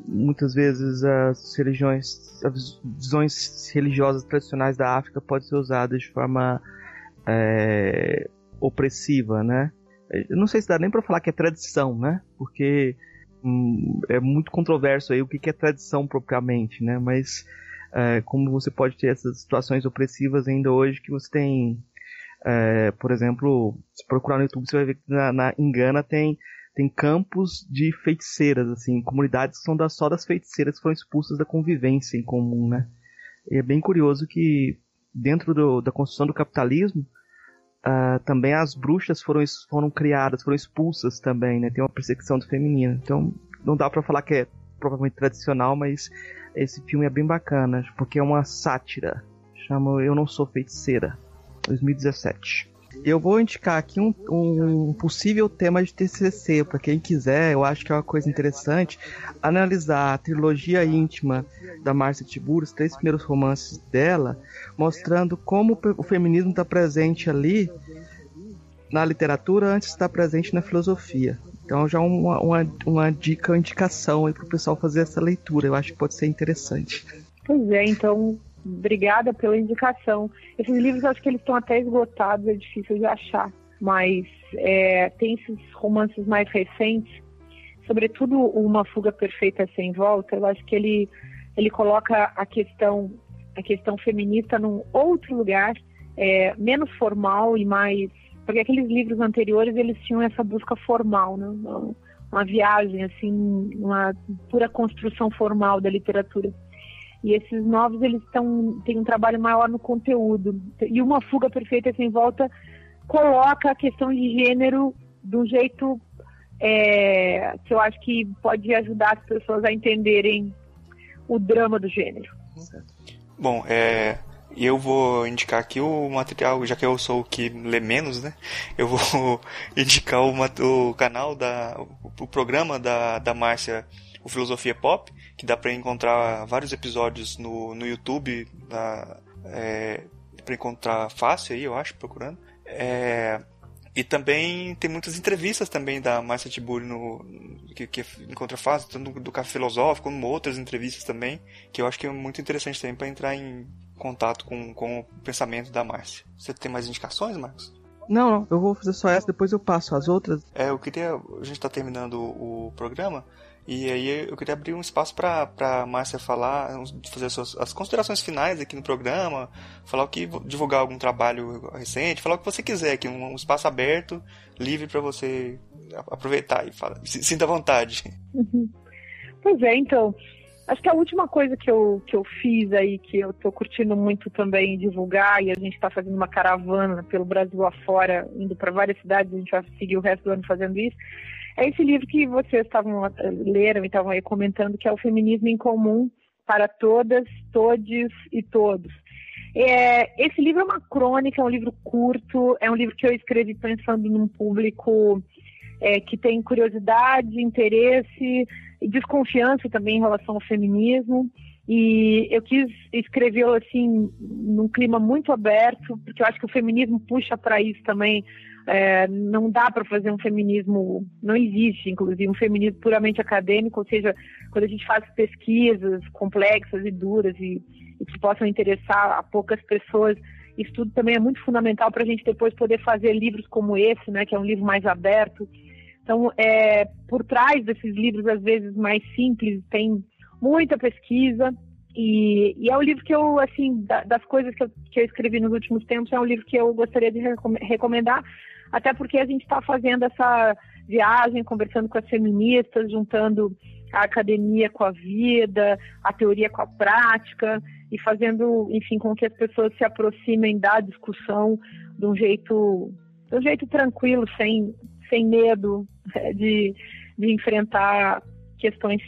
muitas vezes as religiões, as visões religiosas tradicionais da África podem ser usadas de forma é, opressiva, né? Eu não sei se dá nem para falar que é tradição, né? Porque hum, é muito controverso aí o que, que é tradição propriamente, né? Mas é, como você pode ter essas situações opressivas ainda hoje que você tem, é, por exemplo, se procurar no YouTube você vai ver que na, na Engana tem tem campos de feiticeiras, assim, comunidades que são das, só das feiticeiras que foram expulsas da convivência em comum, né? E é bem curioso que dentro do, da construção do capitalismo Uh, também as bruxas foram, foram criadas, foram expulsas também, né? Tem uma perseguição do feminino. Então, não dá para falar que é provavelmente tradicional, mas esse filme é bem bacana, porque é uma sátira. Chama Eu Não Sou Feiticeira, 2017. Eu vou indicar aqui um, um possível tema de TCC, para quem quiser, eu acho que é uma coisa interessante, analisar a trilogia íntima da Marcia Tibur, os três primeiros romances dela, mostrando como o feminismo está presente ali na literatura antes de estar presente na filosofia. Então já uma, uma, uma dica, uma indicação aí para o pessoal fazer essa leitura. Eu acho que pode ser interessante. Pois é, então obrigada pela indicação. Esses livros acho que eles estão até esgotados, é difícil de achar. Mas é, tem esses romances mais recentes, sobretudo Uma Fuga Perfeita Sem Volta, eu acho que ele, ele coloca a questão, a questão feminista num outro lugar, é, menos formal e mais. Porque aqueles livros anteriores eles tinham essa busca formal, né? uma, viagem, assim, uma pura construção formal da literatura. E esses novos, eles têm um trabalho maior no conteúdo. E uma fuga perfeita sem volta coloca a questão de gênero de um jeito é, que eu acho que pode ajudar as pessoas a entenderem o drama do gênero. Bom, é, eu vou indicar aqui o material, já que eu sou o que lê menos, né? Eu vou (laughs) indicar o, o canal da, o, programa da, da Márcia o Filosofia Pop, que dá para encontrar vários episódios no, no YouTube, da, é, para encontrar fácil aí, eu acho, procurando. É, e também tem muitas entrevistas também da Márcia Tiburi no que, que encontra fácil, tanto do Café Filosófico, como outras entrevistas também, que eu acho que é muito interessante também para entrar em contato com, com o pensamento da Márcia. Você tem mais indicações, Marcos? Não, não, eu vou fazer só essa, depois eu passo as outras. É, eu queria. A gente está terminando o, o programa. E aí eu queria abrir um espaço para a Márcia falar, fazer as, suas, as considerações finais aqui no programa, falar o que divulgar algum trabalho recente, falar o que você quiser aqui, um, um espaço aberto, livre para você aproveitar e falar, sinta vontade. Uhum. Pois é, então, acho que a última coisa que eu, que eu fiz aí, que eu estou curtindo muito também divulgar, e a gente está fazendo uma caravana pelo Brasil afora, indo para várias cidades, a gente vai seguir o resto do ano fazendo isso, é esse livro que vocês estavam eh, leram e estavam aí comentando, que é o Feminismo em Comum para Todas, Todes e Todos. É, esse livro é uma crônica, é um livro curto, é um livro que eu escrevi pensando num público é, que tem curiosidade, interesse desconfiança também em relação ao feminismo. E eu quis escrevê-lo assim num clima muito aberto, porque eu acho que o feminismo puxa para isso também é, não dá para fazer um feminismo, não existe, inclusive, um feminismo puramente acadêmico, ou seja, quando a gente faz pesquisas complexas e duras e, e que possam interessar a poucas pessoas, isso tudo também é muito fundamental para a gente depois poder fazer livros como esse, né, que é um livro mais aberto. Então, é, por trás desses livros, às vezes mais simples, tem muita pesquisa, e, e, é um livro que eu, assim, das coisas que eu, que eu, escrevi nos últimos tempos, é um livro que eu gostaria de recomendar, até porque a gente está fazendo essa viagem, conversando com as feministas, juntando a academia com a vida, a teoria com a prática e fazendo, enfim, com que as pessoas se aproximem da discussão de um jeito, de um jeito tranquilo, sem, sem medo (laughs) de, de enfrentar questões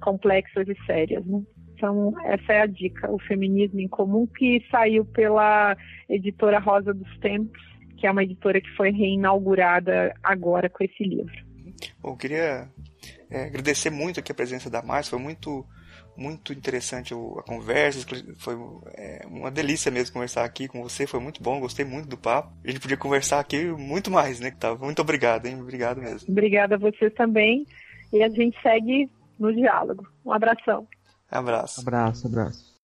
complexas e sérias. Né? Então, essa é a dica, o Feminismo em Comum, que saiu pela editora Rosa dos Tempos que é uma editora que foi reinaugurada agora com esse livro. Bom, eu queria é, agradecer muito aqui a presença da Márcia, foi muito muito interessante a conversa, foi é, uma delícia mesmo conversar aqui com você, foi muito bom, gostei muito do papo. A gente podia conversar aqui muito mais, né? Muito obrigado, hein? Obrigado mesmo. Obrigada a você também. E a gente segue no diálogo. Um abração. Abraço. Abraço, abraço.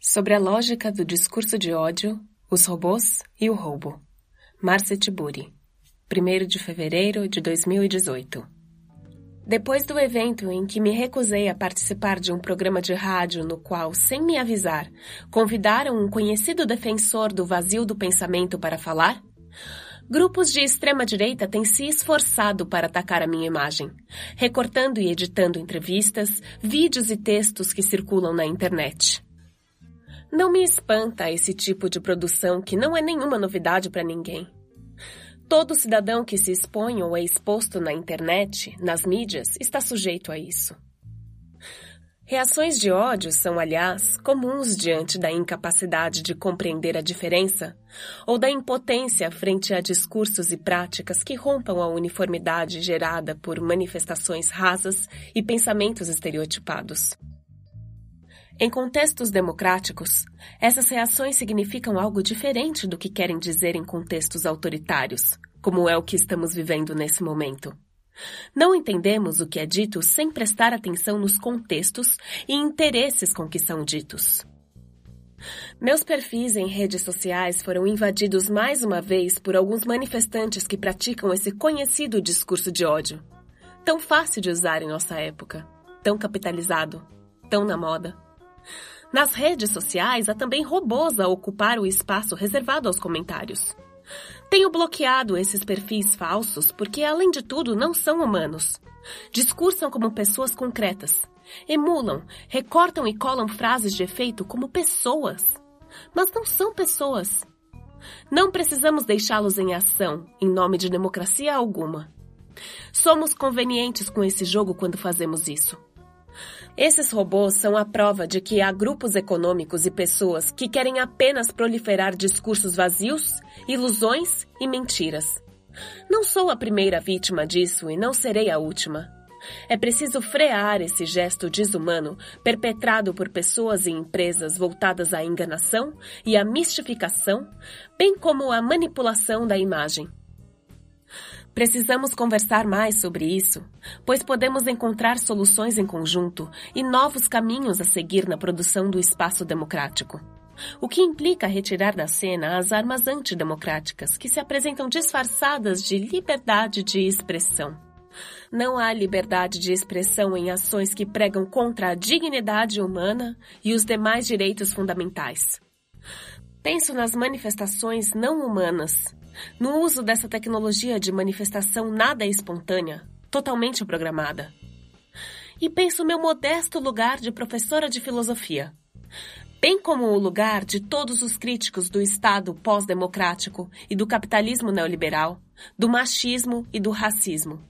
Sobre a lógica do discurso de ódio, os robôs e o roubo. Marcia Tiburi, 1 de fevereiro de 2018. Depois do evento em que me recusei a participar de um programa de rádio no qual, sem me avisar, convidaram um conhecido defensor do vazio do pensamento para falar, grupos de extrema-direita têm se esforçado para atacar a minha imagem, recortando e editando entrevistas, vídeos e textos que circulam na internet. Não me espanta esse tipo de produção que não é nenhuma novidade para ninguém. Todo cidadão que se expõe ou é exposto na internet, nas mídias, está sujeito a isso. Reações de ódio são, aliás, comuns diante da incapacidade de compreender a diferença ou da impotência frente a discursos e práticas que rompam a uniformidade gerada por manifestações rasas e pensamentos estereotipados. Em contextos democráticos, essas reações significam algo diferente do que querem dizer em contextos autoritários, como é o que estamos vivendo nesse momento. Não entendemos o que é dito sem prestar atenção nos contextos e interesses com que são ditos. Meus perfis em redes sociais foram invadidos mais uma vez por alguns manifestantes que praticam esse conhecido discurso de ódio. Tão fácil de usar em nossa época, tão capitalizado, tão na moda. Nas redes sociais há também robôs a ocupar o espaço reservado aos comentários. Tenho bloqueado esses perfis falsos porque, além de tudo, não são humanos. Discursam como pessoas concretas. Emulam, recortam e colam frases de efeito como pessoas. Mas não são pessoas. Não precisamos deixá-los em ação em nome de democracia alguma. Somos convenientes com esse jogo quando fazemos isso. Esses robôs são a prova de que há grupos econômicos e pessoas que querem apenas proliferar discursos vazios, ilusões e mentiras. Não sou a primeira vítima disso e não serei a última. É preciso frear esse gesto desumano perpetrado por pessoas e empresas voltadas à enganação e à mistificação, bem como à manipulação da imagem. Precisamos conversar mais sobre isso, pois podemos encontrar soluções em conjunto e novos caminhos a seguir na produção do espaço democrático. O que implica retirar da cena as armas antidemocráticas que se apresentam disfarçadas de liberdade de expressão. Não há liberdade de expressão em ações que pregam contra a dignidade humana e os demais direitos fundamentais. Penso nas manifestações não humanas, no uso dessa tecnologia de manifestação nada espontânea, totalmente programada. E penso meu modesto lugar de professora de filosofia, bem como o lugar de todos os críticos do Estado pós-democrático e do capitalismo neoliberal, do machismo e do racismo.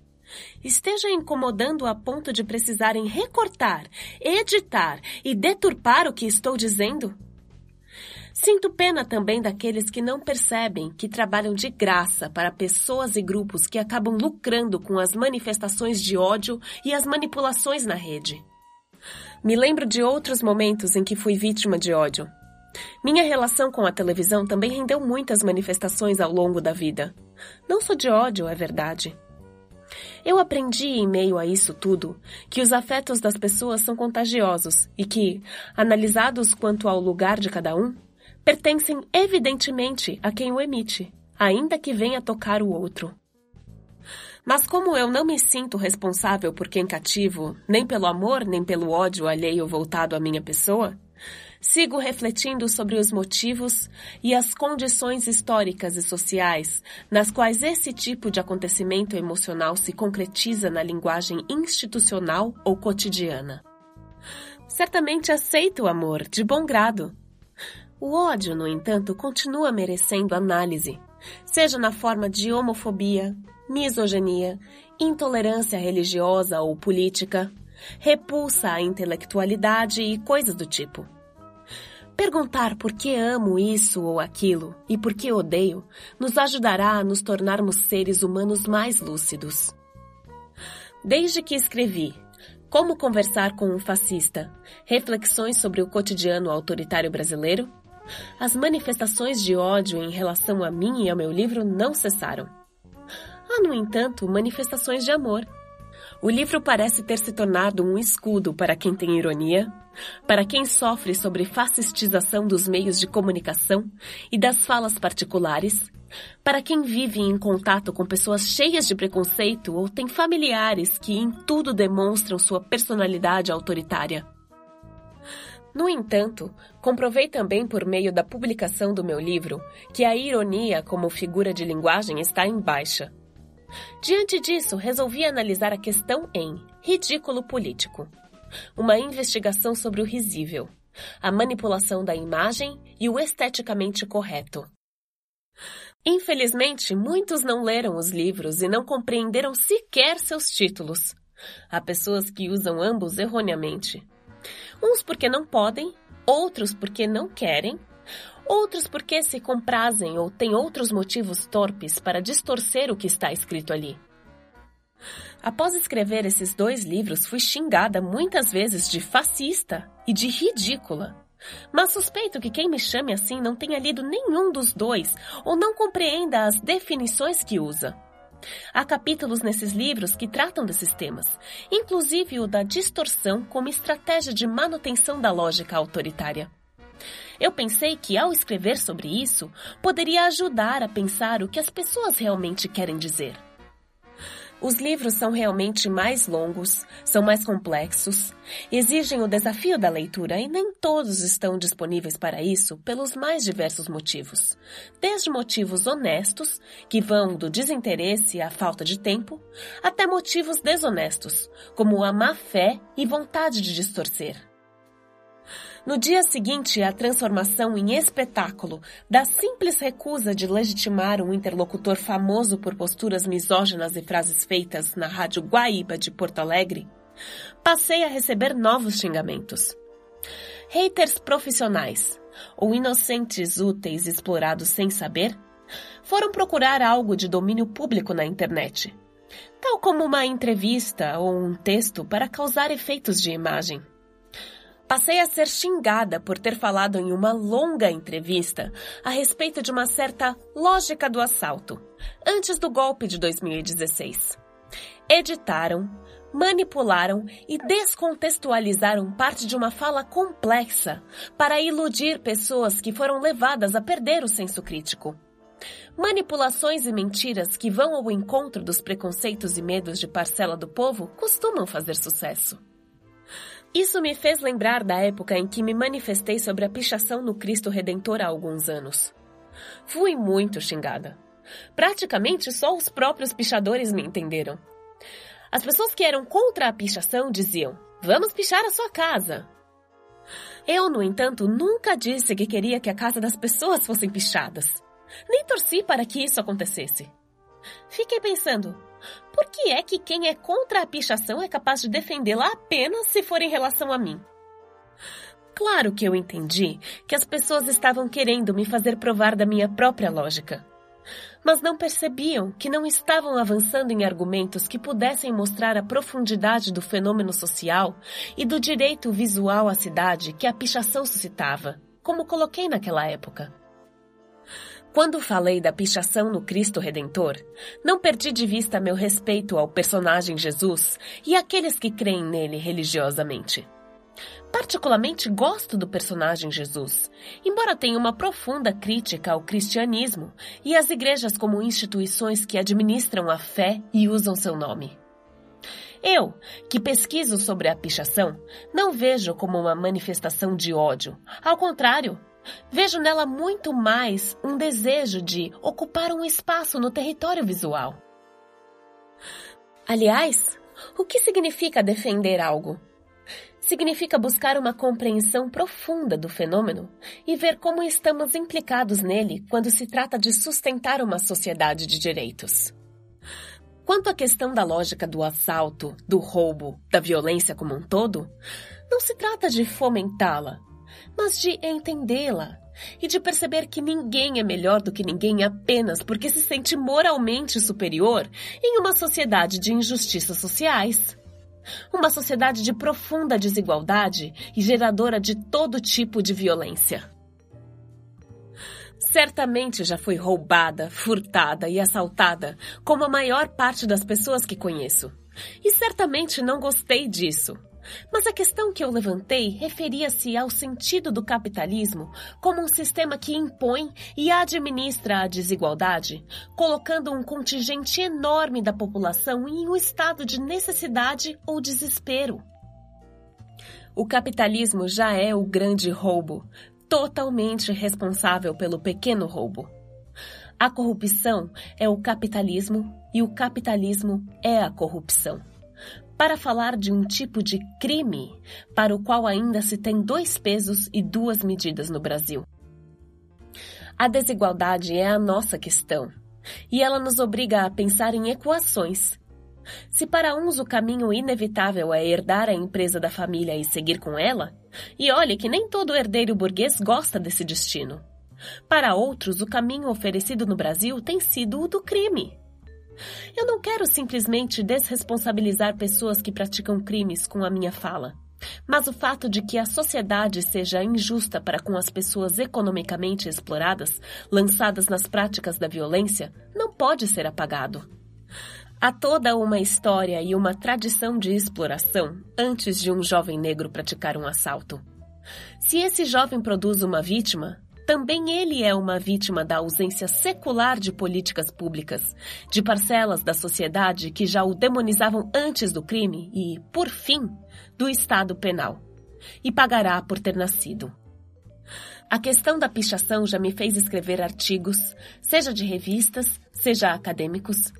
Esteja incomodando a ponto de precisarem recortar, editar e deturpar o que estou dizendo? Sinto pena também daqueles que não percebem que trabalham de graça para pessoas e grupos que acabam lucrando com as manifestações de ódio e as manipulações na rede. Me lembro de outros momentos em que fui vítima de ódio. Minha relação com a televisão também rendeu muitas manifestações ao longo da vida. Não sou de ódio, é verdade. Eu aprendi em meio a isso tudo que os afetos das pessoas são contagiosos e que, analisados quanto ao lugar de cada um, pertencem evidentemente a quem o emite, ainda que venha tocar o outro. Mas como eu não me sinto responsável por quem cativo, nem pelo amor nem pelo ódio alheio voltado à minha pessoa, sigo refletindo sobre os motivos e as condições históricas e sociais nas quais esse tipo de acontecimento emocional se concretiza na linguagem institucional ou cotidiana. Certamente aceito o amor, de bom grado, o ódio, no entanto, continua merecendo análise, seja na forma de homofobia, misoginia, intolerância religiosa ou política, repulsa à intelectualidade e coisas do tipo. Perguntar por que amo isso ou aquilo e por que odeio nos ajudará a nos tornarmos seres humanos mais lúcidos. Desde que escrevi Como Conversar com um Fascista Reflexões sobre o Cotidiano Autoritário Brasileiro, as manifestações de ódio em relação a mim e ao meu livro não cessaram. Há, no entanto, manifestações de amor. O livro parece ter se tornado um escudo para quem tem ironia, para quem sofre sobre fascistização dos meios de comunicação e das falas particulares, para quem vive em contato com pessoas cheias de preconceito ou tem familiares que em tudo demonstram sua personalidade autoritária. No entanto, comprovei também por meio da publicação do meu livro que a ironia como figura de linguagem está em baixa. Diante disso, resolvi analisar a questão em Ridículo Político uma investigação sobre o risível, a manipulação da imagem e o esteticamente correto. Infelizmente, muitos não leram os livros e não compreenderam sequer seus títulos. Há pessoas que usam ambos erroneamente. Uns porque não podem, outros porque não querem, outros porque se comprazem ou têm outros motivos torpes para distorcer o que está escrito ali. Após escrever esses dois livros, fui xingada muitas vezes de fascista e de ridícula. Mas suspeito que quem me chame assim não tenha lido nenhum dos dois ou não compreenda as definições que usa. Há capítulos nesses livros que tratam desses temas, inclusive o da distorção como estratégia de manutenção da lógica autoritária. Eu pensei que, ao escrever sobre isso, poderia ajudar a pensar o que as pessoas realmente querem dizer. Os livros são realmente mais longos, são mais complexos, exigem o desafio da leitura e nem todos estão disponíveis para isso pelos mais diversos motivos. Desde motivos honestos, que vão do desinteresse à falta de tempo, até motivos desonestos, como a má fé e vontade de distorcer. No dia seguinte à transformação em espetáculo da simples recusa de legitimar um interlocutor famoso por posturas misóginas e frases feitas na rádio Guaíba de Porto Alegre, passei a receber novos xingamentos. Haters profissionais, ou inocentes úteis explorados sem saber, foram procurar algo de domínio público na internet, tal como uma entrevista ou um texto para causar efeitos de imagem. Passei a ser xingada por ter falado em uma longa entrevista a respeito de uma certa lógica do assalto, antes do golpe de 2016. Editaram, manipularam e descontextualizaram parte de uma fala complexa para iludir pessoas que foram levadas a perder o senso crítico. Manipulações e mentiras que vão ao encontro dos preconceitos e medos de parcela do povo costumam fazer sucesso. Isso me fez lembrar da época em que me manifestei sobre a pichação no Cristo Redentor há alguns anos. Fui muito xingada. Praticamente só os próprios pichadores me entenderam. As pessoas que eram contra a pichação diziam: Vamos pichar a sua casa. Eu, no entanto, nunca disse que queria que a casa das pessoas fossem pichadas. Nem torci para que isso acontecesse. Fiquei pensando: por que é que quem é contra a pichação é capaz de defendê-la apenas se for em relação a mim? Claro que eu entendi que as pessoas estavam querendo me fazer provar da minha própria lógica. Mas não percebiam que não estavam avançando em argumentos que pudessem mostrar a profundidade do fenômeno social e do direito visual à cidade que a pichação suscitava, como coloquei naquela época. Quando falei da pichação no Cristo Redentor, não perdi de vista meu respeito ao personagem Jesus e àqueles que creem nele religiosamente. Particularmente gosto do personagem Jesus, embora tenha uma profunda crítica ao cristianismo e às igrejas como instituições que administram a fé e usam seu nome. Eu, que pesquiso sobre a pichação, não vejo como uma manifestação de ódio. Ao contrário, Vejo nela muito mais um desejo de ocupar um espaço no território visual. Aliás, o que significa defender algo? Significa buscar uma compreensão profunda do fenômeno e ver como estamos implicados nele quando se trata de sustentar uma sociedade de direitos. Quanto à questão da lógica do assalto, do roubo, da violência como um todo, não se trata de fomentá-la, mas de entendê-la e de perceber que ninguém é melhor do que ninguém apenas porque se sente moralmente superior em uma sociedade de injustiças sociais. Uma sociedade de profunda desigualdade e geradora de todo tipo de violência. Certamente já fui roubada, furtada e assaltada, como a maior parte das pessoas que conheço. E certamente não gostei disso. Mas a questão que eu levantei referia-se ao sentido do capitalismo como um sistema que impõe e administra a desigualdade, colocando um contingente enorme da população em um estado de necessidade ou desespero. O capitalismo já é o grande roubo, totalmente responsável pelo pequeno roubo. A corrupção é o capitalismo e o capitalismo é a corrupção para falar de um tipo de crime para o qual ainda se tem dois pesos e duas medidas no Brasil. A desigualdade é a nossa questão e ela nos obriga a pensar em equações. Se para uns o caminho inevitável é herdar a empresa da família e seguir com ela, e olhe que nem todo herdeiro burguês gosta desse destino. Para outros, o caminho oferecido no Brasil tem sido o do crime. Eu não quero simplesmente desresponsabilizar pessoas que praticam crimes com a minha fala. Mas o fato de que a sociedade seja injusta para com as pessoas economicamente exploradas, lançadas nas práticas da violência, não pode ser apagado. Há toda uma história e uma tradição de exploração antes de um jovem negro praticar um assalto. Se esse jovem produz uma vítima, também ele é uma vítima da ausência secular de políticas públicas, de parcelas da sociedade que já o demonizavam antes do crime e, por fim, do Estado penal. E pagará por ter nascido. A questão da pichação já me fez escrever artigos, seja de revistas, seja acadêmicos.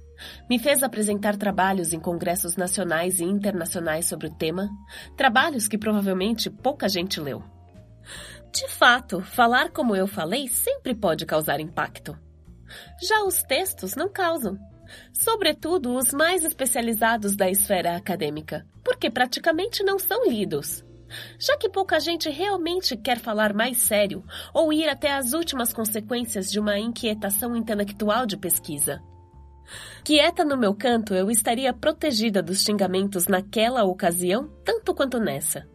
Me fez apresentar trabalhos em congressos nacionais e internacionais sobre o tema, trabalhos que provavelmente pouca gente leu. De fato, falar como eu falei sempre pode causar impacto. Já os textos não causam, sobretudo os mais especializados da esfera acadêmica, porque praticamente não são lidos. Já que pouca gente realmente quer falar mais sério ou ir até as últimas consequências de uma inquietação intelectual de pesquisa. Quieta no meu canto, eu estaria protegida dos xingamentos naquela ocasião, tanto quanto nessa.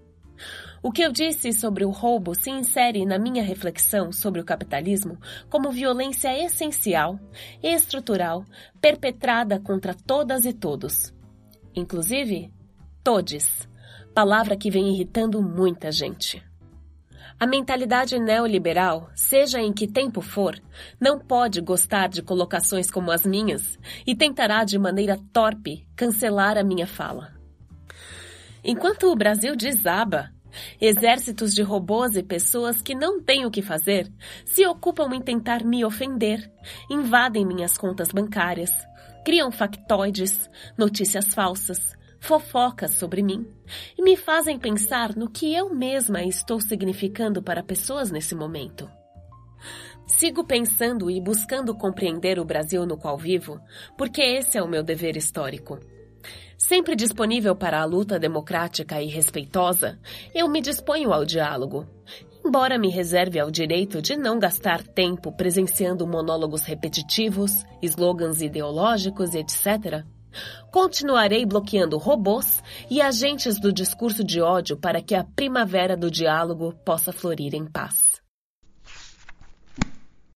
O que eu disse sobre o roubo se insere na minha reflexão sobre o capitalismo como violência essencial, estrutural, perpetrada contra todas e todos. Inclusive, todes, palavra que vem irritando muita gente. A mentalidade neoliberal, seja em que tempo for, não pode gostar de colocações como as minhas e tentará de maneira torpe cancelar a minha fala. Enquanto o Brasil desaba, Exércitos de robôs e pessoas que não têm o que fazer se ocupam em tentar me ofender, invadem minhas contas bancárias, criam factoides, notícias falsas, fofocas sobre mim e me fazem pensar no que eu mesma estou significando para pessoas nesse momento. Sigo pensando e buscando compreender o Brasil no qual vivo, porque esse é o meu dever histórico. Sempre disponível para a luta democrática e respeitosa, eu me disponho ao diálogo. Embora me reserve ao direito de não gastar tempo presenciando monólogos repetitivos, slogans ideológicos, etc., continuarei bloqueando robôs e agentes do discurso de ódio para que a primavera do diálogo possa florir em paz.